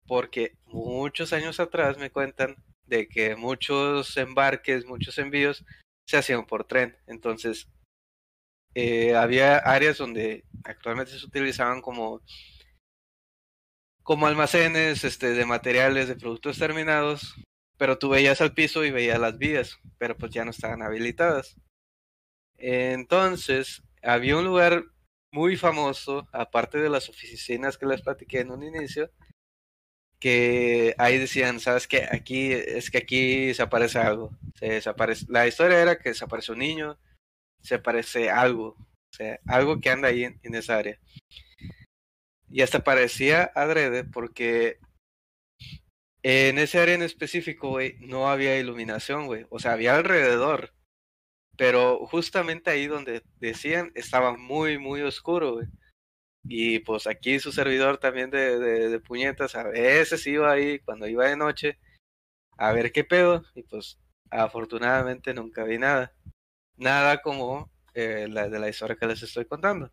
porque muchos años atrás me cuentan de que muchos embarques, muchos envíos se hacían por tren. Entonces, eh, había áreas donde actualmente se utilizaban como como almacenes este, de materiales, de productos terminados, pero tú veías al piso y veías las vías, pero pues ya no estaban habilitadas. Entonces, había un lugar muy famoso, aparte de las oficinas que les platiqué en un inicio, que ahí decían, sabes que aquí es que aquí se aparece algo, se desaparece. La historia era que desaparece un niño, se aparece algo, o sea, algo que anda ahí en esa área. Y hasta parecía adrede porque en ese área en específico, güey, no había iluminación, güey. O sea, había alrededor. Pero justamente ahí donde decían estaba muy, muy oscuro, güey. Y pues aquí su servidor también de, de, puñetas, a veces iba ahí cuando iba de noche a ver qué pedo. Y pues afortunadamente nunca vi nada. Nada como eh, la de la historia que les estoy contando.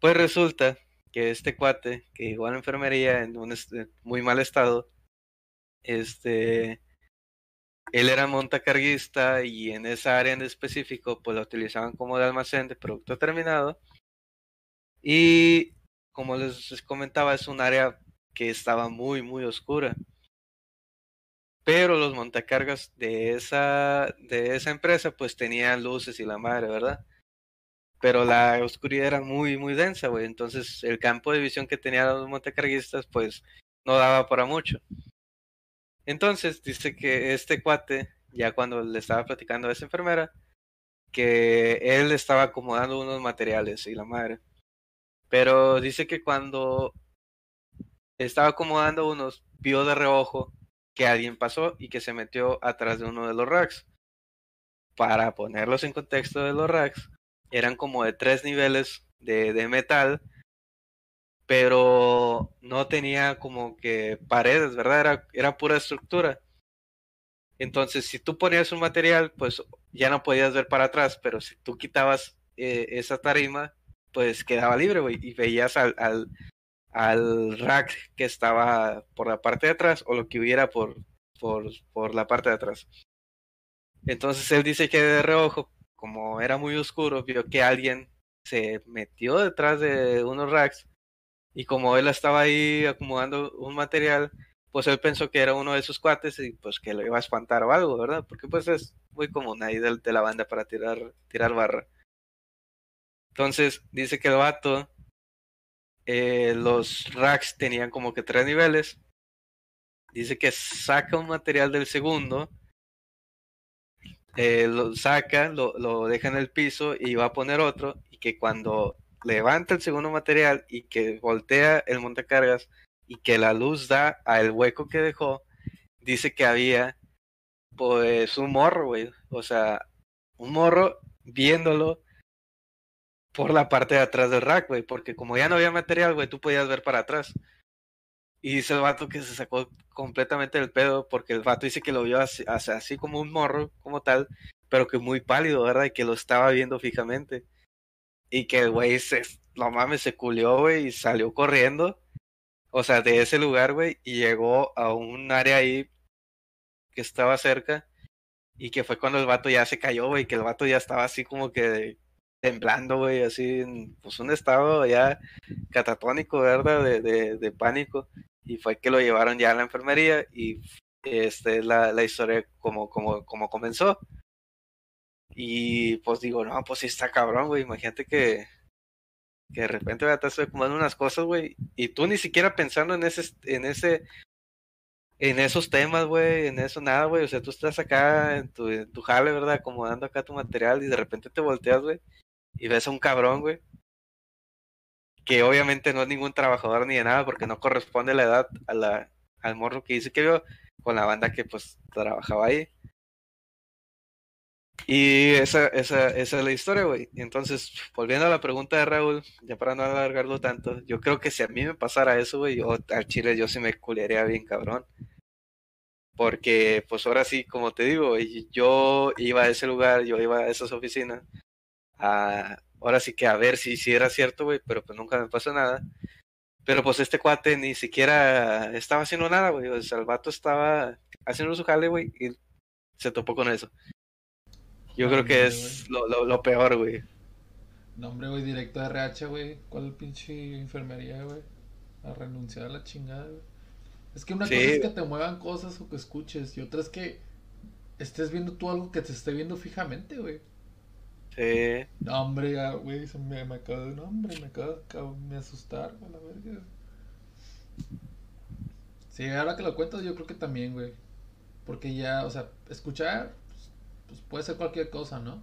Pues resulta que este cuate, que igual enfermería en un muy mal estado, este, él era montacarguista y en esa área en específico, pues la utilizaban como de almacén de producto terminado. Y como les comentaba, es un área que estaba muy, muy oscura. Pero los montacargas de esa, de esa empresa, pues tenían luces y la madre, ¿verdad? Pero la oscuridad era muy, muy densa, güey. Entonces el campo de visión que tenían los montecarguistas, pues no daba para mucho. Entonces dice que este cuate, ya cuando le estaba platicando a esa enfermera, que él estaba acomodando unos materiales y la madre. Pero dice que cuando estaba acomodando unos, vio de reojo que alguien pasó y que se metió atrás de uno de los racks. Para ponerlos en contexto de los racks, eran como de tres niveles de, de metal, pero no tenía como que paredes, ¿verdad? Era, era pura estructura. Entonces, si tú ponías un material, pues ya no podías ver para atrás, pero si tú quitabas eh, esa tarima, pues quedaba libre, güey, y veías al, al, al, rack que estaba por la parte de atrás o lo que hubiera por, por, por la parte de atrás. Entonces él dice que de reojo como era muy oscuro, vio que alguien se metió detrás de unos racks y como él estaba ahí acomodando un material, pues él pensó que era uno de sus cuates y pues que lo iba a espantar o algo, ¿verdad? Porque pues es muy común ahí de, de la banda para tirar, tirar barra. Entonces dice que el vato, eh, los racks tenían como que tres niveles. Dice que saca un material del segundo eh, lo saca, lo, lo deja en el piso y va a poner otro y que cuando levanta el segundo material y que voltea el montacargas y que la luz da al hueco que dejó, dice que había pues un morro, güey. O sea, un morro viéndolo por la parte de atrás del rack, güey. Porque como ya no había material, güey, tú podías ver para atrás. Y dice el vato que se sacó completamente del pedo porque el vato dice que lo vio así, como un morro, como tal, pero que muy pálido, ¿verdad? Y que lo estaba viendo fijamente. Y que el güey se, no mames, se culió, güey, y salió corriendo. O sea, de ese lugar, güey, y llegó a un área ahí que estaba cerca. Y que fue cuando el vato ya se cayó, güey, que el vato ya estaba así como que temblando, güey, así en pues un estado ya catatónico, ¿verdad? De, de, de pánico y fue que lo llevaron ya a la enfermería y este es la, la historia como, como, como comenzó. Y pues digo, no, pues sí está cabrón, güey. Imagínate que, que de repente te estás acomodando unas cosas, güey. Y tú ni siquiera pensando en ese, en ese, en esos temas, güey, en eso nada, güey. O sea, tú estás acá en tu, tu jale, ¿verdad? Acomodando acá tu material y de repente te volteas, güey. Y ves a un cabrón, güey. Que obviamente no es ningún trabajador ni de nada porque no corresponde la edad a la, al morro que dice que vio con la banda que pues trabajaba ahí. Y esa, esa, esa es la historia, güey. Entonces, volviendo a la pregunta de Raúl, ya para no alargarlo tanto, yo creo que si a mí me pasara eso, güey, yo al chile yo sí me culearía bien cabrón. Porque, pues ahora sí, como te digo, güey, yo iba a ese lugar, yo iba a esas oficinas, a, ahora sí que a ver si, si era cierto, güey, pero pues nunca me pasó nada. Pero pues este cuate ni siquiera estaba haciendo nada, güey. O sea, el vato estaba haciendo su jale, güey, y se topó con eso. Yo creo que Hombre, es lo, lo, lo peor, güey. No, hombre, güey, directo a RH, güey. ¿Cuál pinche enfermería, güey? A renunciar a la chingada, güey. Es que una Sí. cosa es que te muevan cosas o que escuches, y otra es que estés viendo tú algo que te esté viendo fijamente, güey. Sí. No, hombre, ya, güey, se me, me acabo de. No, hombre, me acabo de de asustar, a la verga. Sí, ahora que lo cuento, yo creo que también, güey. Porque ya, o sea, escuchar, pues, pues puede ser cualquier cosa, ¿no?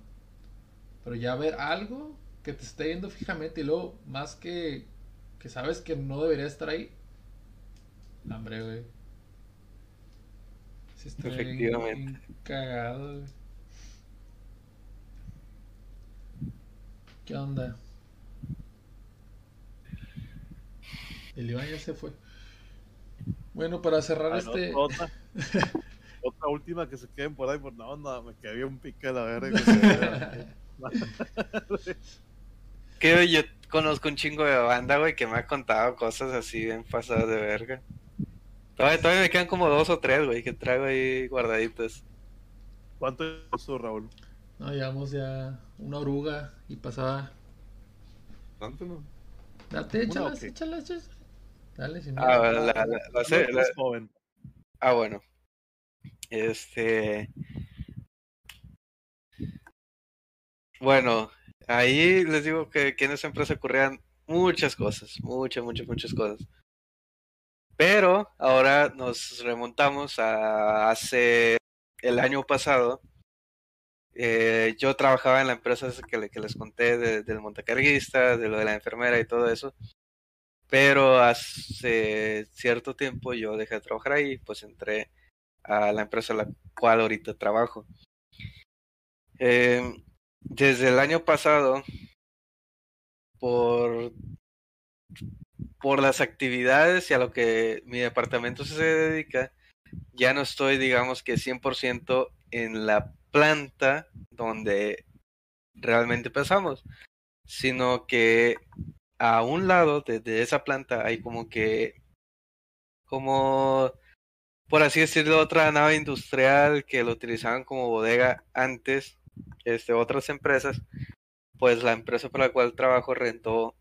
Pero ya ver algo que te esté viendo fijamente y luego, más que, que sabes que no debería estar ahí. Hombre, güey. Sí, estoy bien- Efectivamente. bien cagado, güey. ¿Qué onda? El Iván ya se fue. Bueno, para cerrar Ah, no, este. otra, otra última que se queden por ahí, por no, no, me quedé un pique de la verga. que yo conozco un chingo de banda, güey, que me ha contado cosas así bien pasadas de verga. Todavía, todavía me quedan como dos o tres, güey, que traigo ahí guardaditas. ¿Cuánto costó, Raúl? No, llevamos ya una oruga y pasada. ¿Tanto no? Date, ¿Una échalas, échalas, échalas. Dale, Ah, la, la, la- la sé- No, la- es joven. ah, bueno. Este. Bueno, ahí les digo que, que en esa empresa ocurrían muchas cosas, muchas, muchas, muchas cosas. Pero ahora nos remontamos a hace el año pasado. Eh, yo trabajaba en la empresa esa que, le- que les conté de- del montacarguista, de lo de la enfermera y todo eso. Pero hace cierto tiempo yo dejé de trabajar ahí, pues entré a la empresa en la cual ahorita trabajo. Eh, desde el año pasado, por, por las actividades y a lo que mi departamento se dedica, ya no estoy, digamos que 100% en la planta donde realmente pensamos, sino que a un lado de, de esa planta hay como que, como, por así decirlo, otra nave industrial que lo utilizaban como bodega antes, este, otras empresas, pues la empresa para la cual trabajo rentó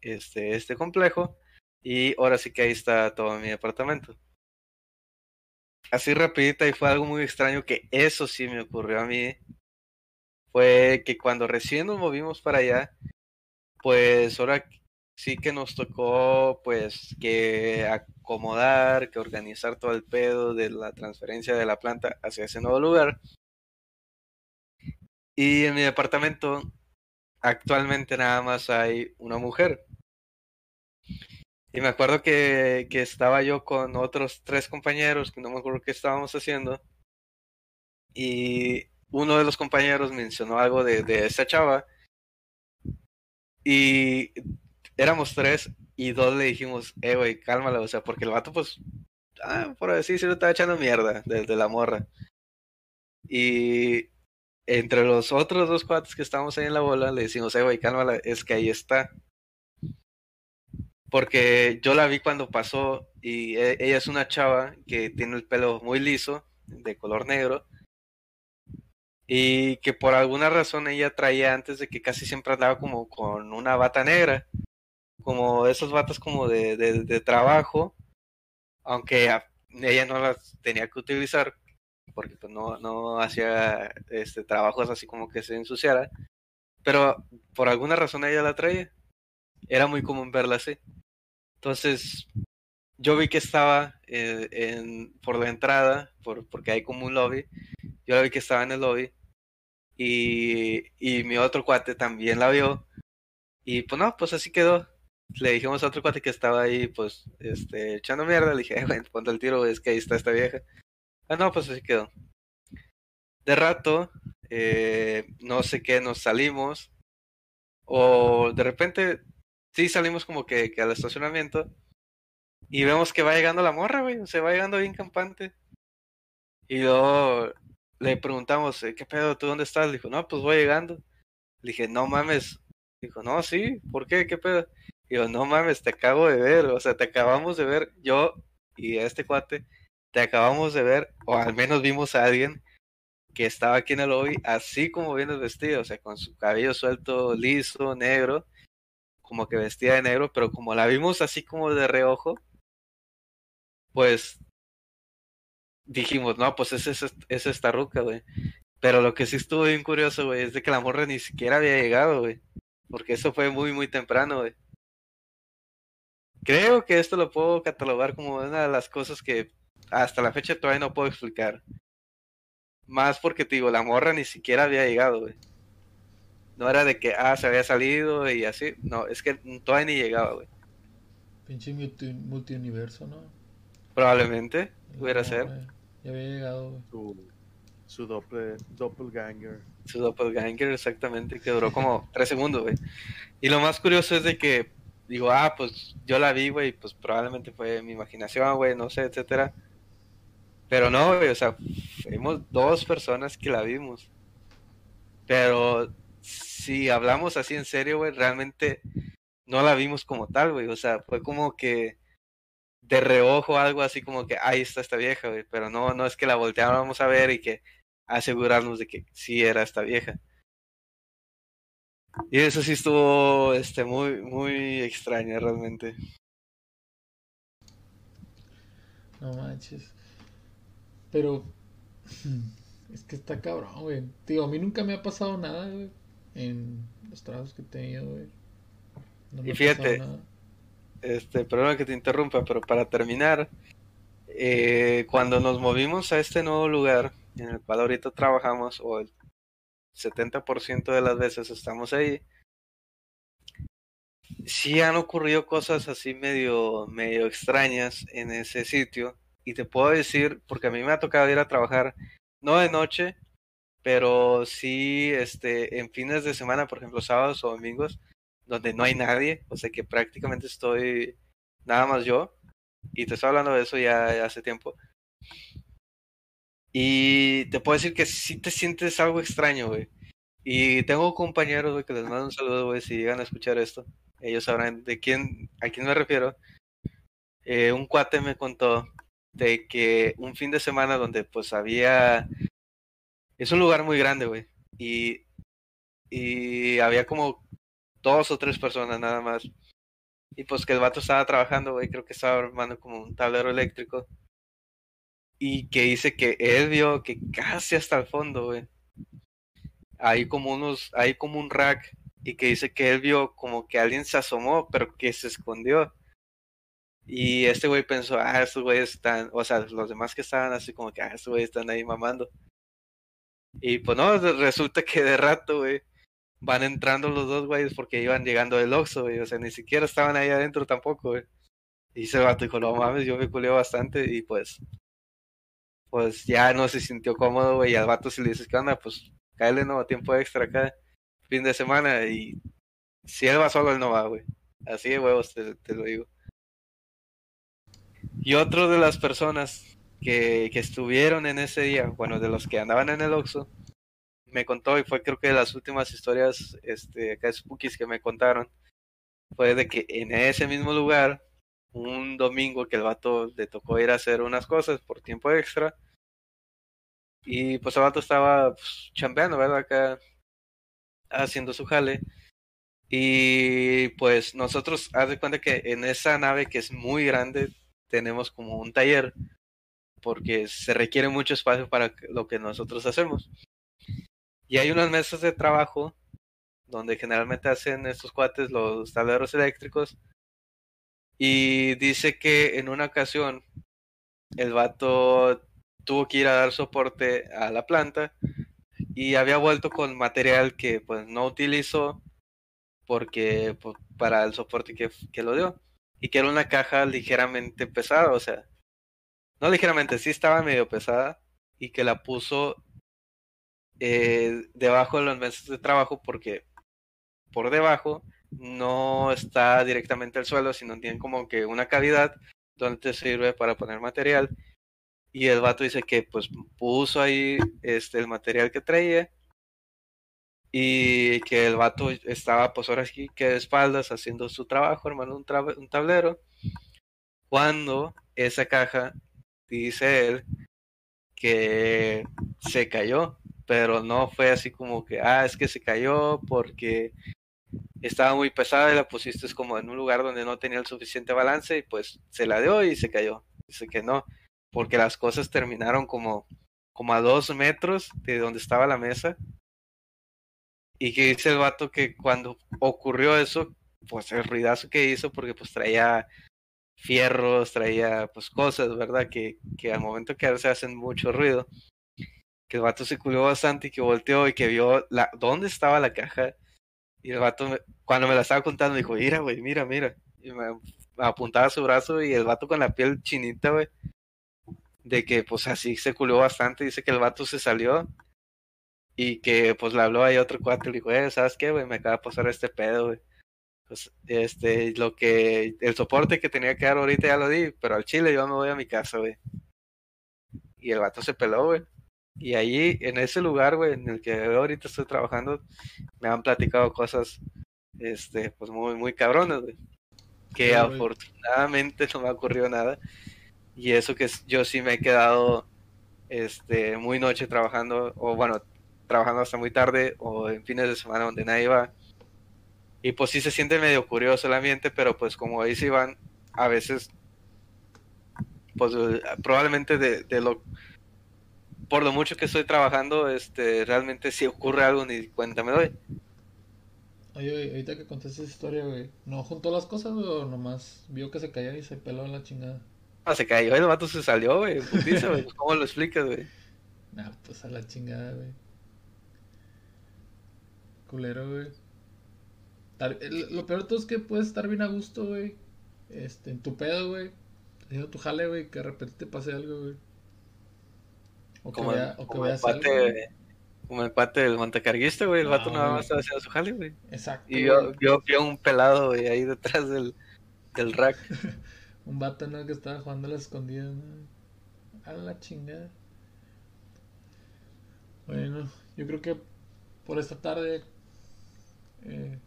este, este complejo y ahora sí que ahí está todo mi departamento. Así rapidita y fue algo muy extraño que eso sí me ocurrió a mí. Fue que cuando recién nos movimos para allá, pues ahora sí que nos tocó pues que acomodar, que organizar todo el pedo de la transferencia de la planta hacia ese nuevo lugar. Y en mi departamento actualmente nada más hay una mujer. Y me acuerdo que, que estaba yo con otros tres compañeros, que no me acuerdo qué estábamos haciendo. Y uno de los compañeros mencionó algo de, de esa chava. Y éramos tres y dos le dijimos, eh, güey, cálmala, o sea, porque el vato, pues, ah, por así se lo estaba echando mierda desde la morra. Y entre los otros dos cuates que estábamos ahí en la bola, le decimos, eh, güey, cálmala, es que ahí está. Porque yo la vi cuando pasó y e- ella es una chava que tiene el pelo muy liso, de color negro, y que por alguna razón ella traía antes de que casi siempre andaba como con una bata negra, como esos batas como de, de, trabajo, aunque ella no las tenía que utilizar porque pues no, no hacía este trabajos así como que se ensuciara, pero por alguna razón ella la traía. Era muy común verla así. Entonces, yo vi que estaba eh, en, por la entrada, por, porque hay como un lobby. Yo la vi que estaba en el lobby. Y, y mi otro cuate también la vio. Y pues no, pues así quedó. le dijimos a otro cuate que estaba ahí, pues, este, echando mierda, le dije, güey, ponte el tiro, es que ahí está esta vieja. Ah, no, pues así quedó. De rato, eh, no sé qué, nos salimos, o de repente, sí salimos como que, que al estacionamiento, y vemos que va llegando la morra, güey, se va llegando bien campante. Y luego le preguntamos, eh, ¿qué pedo? ¿Tú dónde estás? Le dijo, no, pues voy llegando. Le dije, no mames. Dijo, no, sí, ¿por qué? ¿Qué pedo? Digo, no mames, te acabo de ver, o sea, te acabamos de ver, yo y este cuate, te acabamos de ver, o al menos vimos a alguien que estaba aquí en el lobby, así como vienes vestido, o sea, con su cabello suelto, liso, negro, como que vestida de negro, pero como la vimos así como de reojo, pues dijimos, no, pues es, es, es esta ruca, güey. Pero lo que sí estuvo bien curioso, güey, es de que la morra ni siquiera había llegado, güey. Porque eso fue muy, muy temprano, güey. Creo que esto lo puedo catalogar como una de las cosas que hasta la fecha todavía no puedo explicar. Más porque, te digo, la morra ni siquiera había llegado, güey. No era de que, ah, se había salido y así. No, es que todavía ni llegaba, güey. Pinche multi, multiuniverso, ¿no? Probablemente, pudiera No, ser. Ya había llegado, güey. Su, su doppel, doppelganger. Su doppelganger, exactamente, que duró como tres segundos, güey. Y lo más curioso es de que, digo, ah, pues yo la vi, güey, pues probablemente fue mi imaginación, güey, no sé, etcétera. Pero no, güey, o sea, fuimos dos personas que la vimos. Pero si hablamos así en serio, güey, realmente no la vimos como tal, güey. O sea, fue como que de reojo algo así como que ahí está esta vieja, güey. Pero no, no es que la volteáramos a ver y que asegurarnos de que sí era esta vieja. Y eso sí estuvo este muy, muy extraño realmente. No manches. Pero. Es que está cabrón, güey. Digo, a mí nunca me ha pasado nada, güey. En los trabajos que he tenido, güey. No Y fíjate. Este, perdona que te interrumpa, pero para terminar, eh, cuando nos movimos a este nuevo lugar en el cual ahorita trabajamos, o el 70% de las veces estamos ahí, sí han ocurrido cosas así medio, medio extrañas en ese sitio. Y te puedo decir, porque a mí me ha tocado ir a trabajar, no de noche, pero sí este, en fines de semana, por ejemplo, sábados o domingos, donde no hay nadie, o sea que prácticamente estoy nada más yo. Y te estoy hablando de eso ya, hace tiempo. Y te puedo decir que sí te sientes algo extraño, güey. Y tengo compañeros, güey, que les mando un saludo, güey, si llegan a escuchar esto. Ellos sabrán de quién, a quién me refiero. Eh, un cuate me contó de que un fin de semana donde pues había... Es un lugar muy grande, güey. Y, y había como dos o tres personas nada más. Y pues que el vato estaba trabajando, güey, creo que estaba armando como un tablero eléctrico. Y que dice que él vio que casi hasta el fondo, güey. Hay como unos, hay como un rack. Y que dice que él vio como que alguien se asomó, pero que se escondió. Y este güey pensó, ah, estos güeyes están, o sea, los demás que estaban así como que, ah, estos güeyes están ahí mamando. Y pues no, resulta que de rato, güey, van entrando los dos güeyes porque iban llegando del Oxxo, güey, o sea, ni siquiera estaban ahí adentro tampoco, güey. Y ese vato dijo, no mames, yo me culeo bastante y pues, pues ya no se sintió cómodo, güey, y al vato si le dices, ¿qué onda? Pues cáele, no, tiempo extra acá, fin de semana, y si él va solo, él no va, güey. Así de huevos, te, te lo digo. Y otro de las personas que, que estuvieron en ese día, bueno, de los que andaban en el Oxxo, me contó y fue creo que de las últimas historias este, acá spookies que me contaron, fue de que en ese mismo lugar, un domingo que el vato le tocó ir a hacer unas cosas por tiempo extra, y pues el vato estaba pues, chambeando, ¿verdad? Acá haciendo su jale. Y pues nosotros, haz de cuenta que en esa nave que es muy grande, tenemos como un taller, porque se requiere mucho espacio para lo que nosotros hacemos. Y hay unas mesas de trabajo donde generalmente hacen estos cuates los tableros eléctricos. Y dice que en una ocasión el vato tuvo que ir a dar soporte a la planta y había vuelto con material que pues no utilizó porque pues, para el soporte que, que lo dio. Y que era una caja ligeramente pesada, o sea, no ligeramente, sí estaba medio pesada y que la puso eh, debajo de los meses de trabajo porque por debajo no está directamente al suelo, sino tiene como que una cavidad donde te sirve para poner material. Y el vato dice que pues puso ahí este el material que traía y que el vato estaba pues ahora sí que de espaldas haciendo su trabajo, hermano, un, un tablero. Cuando esa caja, dice él, que se cayó, pero no fue así como que, ah, es que se cayó porque estaba muy pesada y la pusiste como en un lugar donde no tenía el suficiente balance y pues se la dio y se cayó. Dice que no, porque las cosas terminaron como, como a dos metros de donde estaba la mesa. Y que dice el vato que cuando ocurrió eso, pues el ruidazo que hizo, porque pues traía fierros, traía pues cosas, ¿verdad? Que, que al momento que se hacen mucho ruido. Que el vato se culió bastante y que volteó y que vio la, dónde estaba la caja y el vato, cuando me la estaba contando, dijo, mira, güey, mira, mira. Y me, apuntaba su brazo y el vato con la piel chinita, güey. De que, pues, así se culió bastante. Dice que el vato se salió y que, pues, le habló ahí otro cuate y le dijo, eh, ¿sabes qué, güey? Me acaba de pasar este pedo, güey. Pues, este, lo que, el soporte que tenía que dar ahorita ya lo di, pero al chile yo me voy a mi casa, güey. Y el vato se peló, güey. Y ahí, en ese lugar, güey, en el que ahorita estoy trabajando, me han platicado cosas, este, pues muy, muy cabronas, güey. Que afortunadamente no me ha ocurrido nada. Y eso que yo sí me he quedado, este, muy noche trabajando, o bueno, trabajando hasta muy tarde, o en fines de semana donde nadie va. Y pues sí se siente medio curioso el ambiente, pero pues como ahí se van, a veces, pues probablemente de, de lo por lo mucho que estoy trabajando, este, realmente si ocurre algo ni cuenta me doy. Oye, ahorita que contaste esa historia, güey, ¿no juntó las cosas, o nomás vio que se cayó y se peló en la chingada? Ah, se cayó, el vato se salió, güey, güey, ¿cómo lo explicas, güey? Nah, pues a la chingada, güey. Culero, güey. Lo peor de todo es que puedes estar bien a gusto, güey. Este, en tu pedo, güey. Haciendo tu jale, güey, que de repente te pase algo, güey. O como, el, como el pate, como el pate del montacarguista, güey. El vato nada más estaba haciendo su jale, güey. Exacto. Y yo, yo vi a un pelado, güey, ahí detrás del, del rack. un vato, ¿no? Que estaba jugando a la escondida, ¿no? A la chingada. Bueno, yo creo que por esta tarde eh,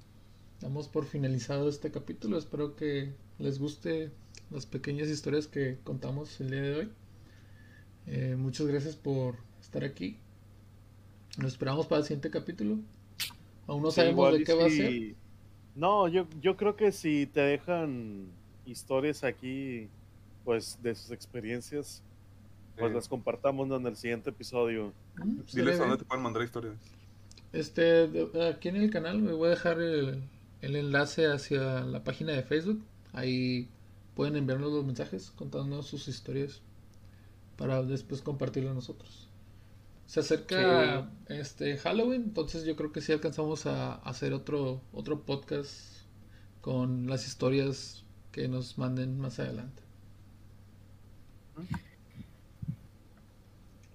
damos por finalizado este capítulo. Espero que les guste las pequeñas historias que contamos el día de hoy. Eh, muchas gracias por estar aquí. Nos esperamos para el siguiente capítulo. Aún no sabemos de qué va a ser. No, yo, yo creo que si te dejan historias aquí, pues de sus experiencias, pues las compartamos en el siguiente episodio. Mm, Diles a dónde te pueden mandar historias. Este, aquí en el canal me voy a dejar el, el enlace hacia la página de Facebook. Ahí pueden enviarnos los mensajes contándonos sus historias para después compartirlo nosotros. Se acerca este Halloween, entonces yo creo que sí alcanzamos a hacer otro otro podcast con las historias que nos manden más adelante.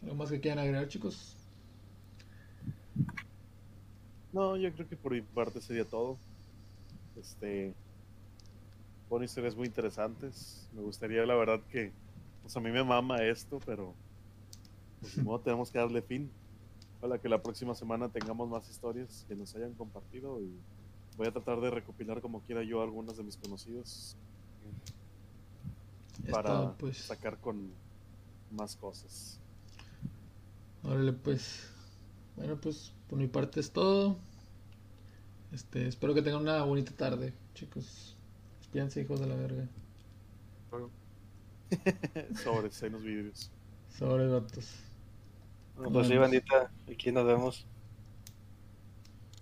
¿Algo más que quieran agregar, chicos? No, yo creo que por mi parte sería todo. Este, con historias muy interesantes. Me gustaría, la verdad, que pues a mí me mama esto, pero pues modo tenemos que darle fin. Para que la próxima semana tengamos más historias que nos hayan compartido y voy a tratar de recopilar como quiera yo algunas de mis conocidos para pues. sacar con más cosas. Órale, pues. Bueno, pues por mi parte es todo. Este, espero que tengan una bonita tarde, chicos. Espíanse, hijos de la verga. Sobre, seis los vidrios. Sobre datos. pues sí, bandita, aquí nos vemos.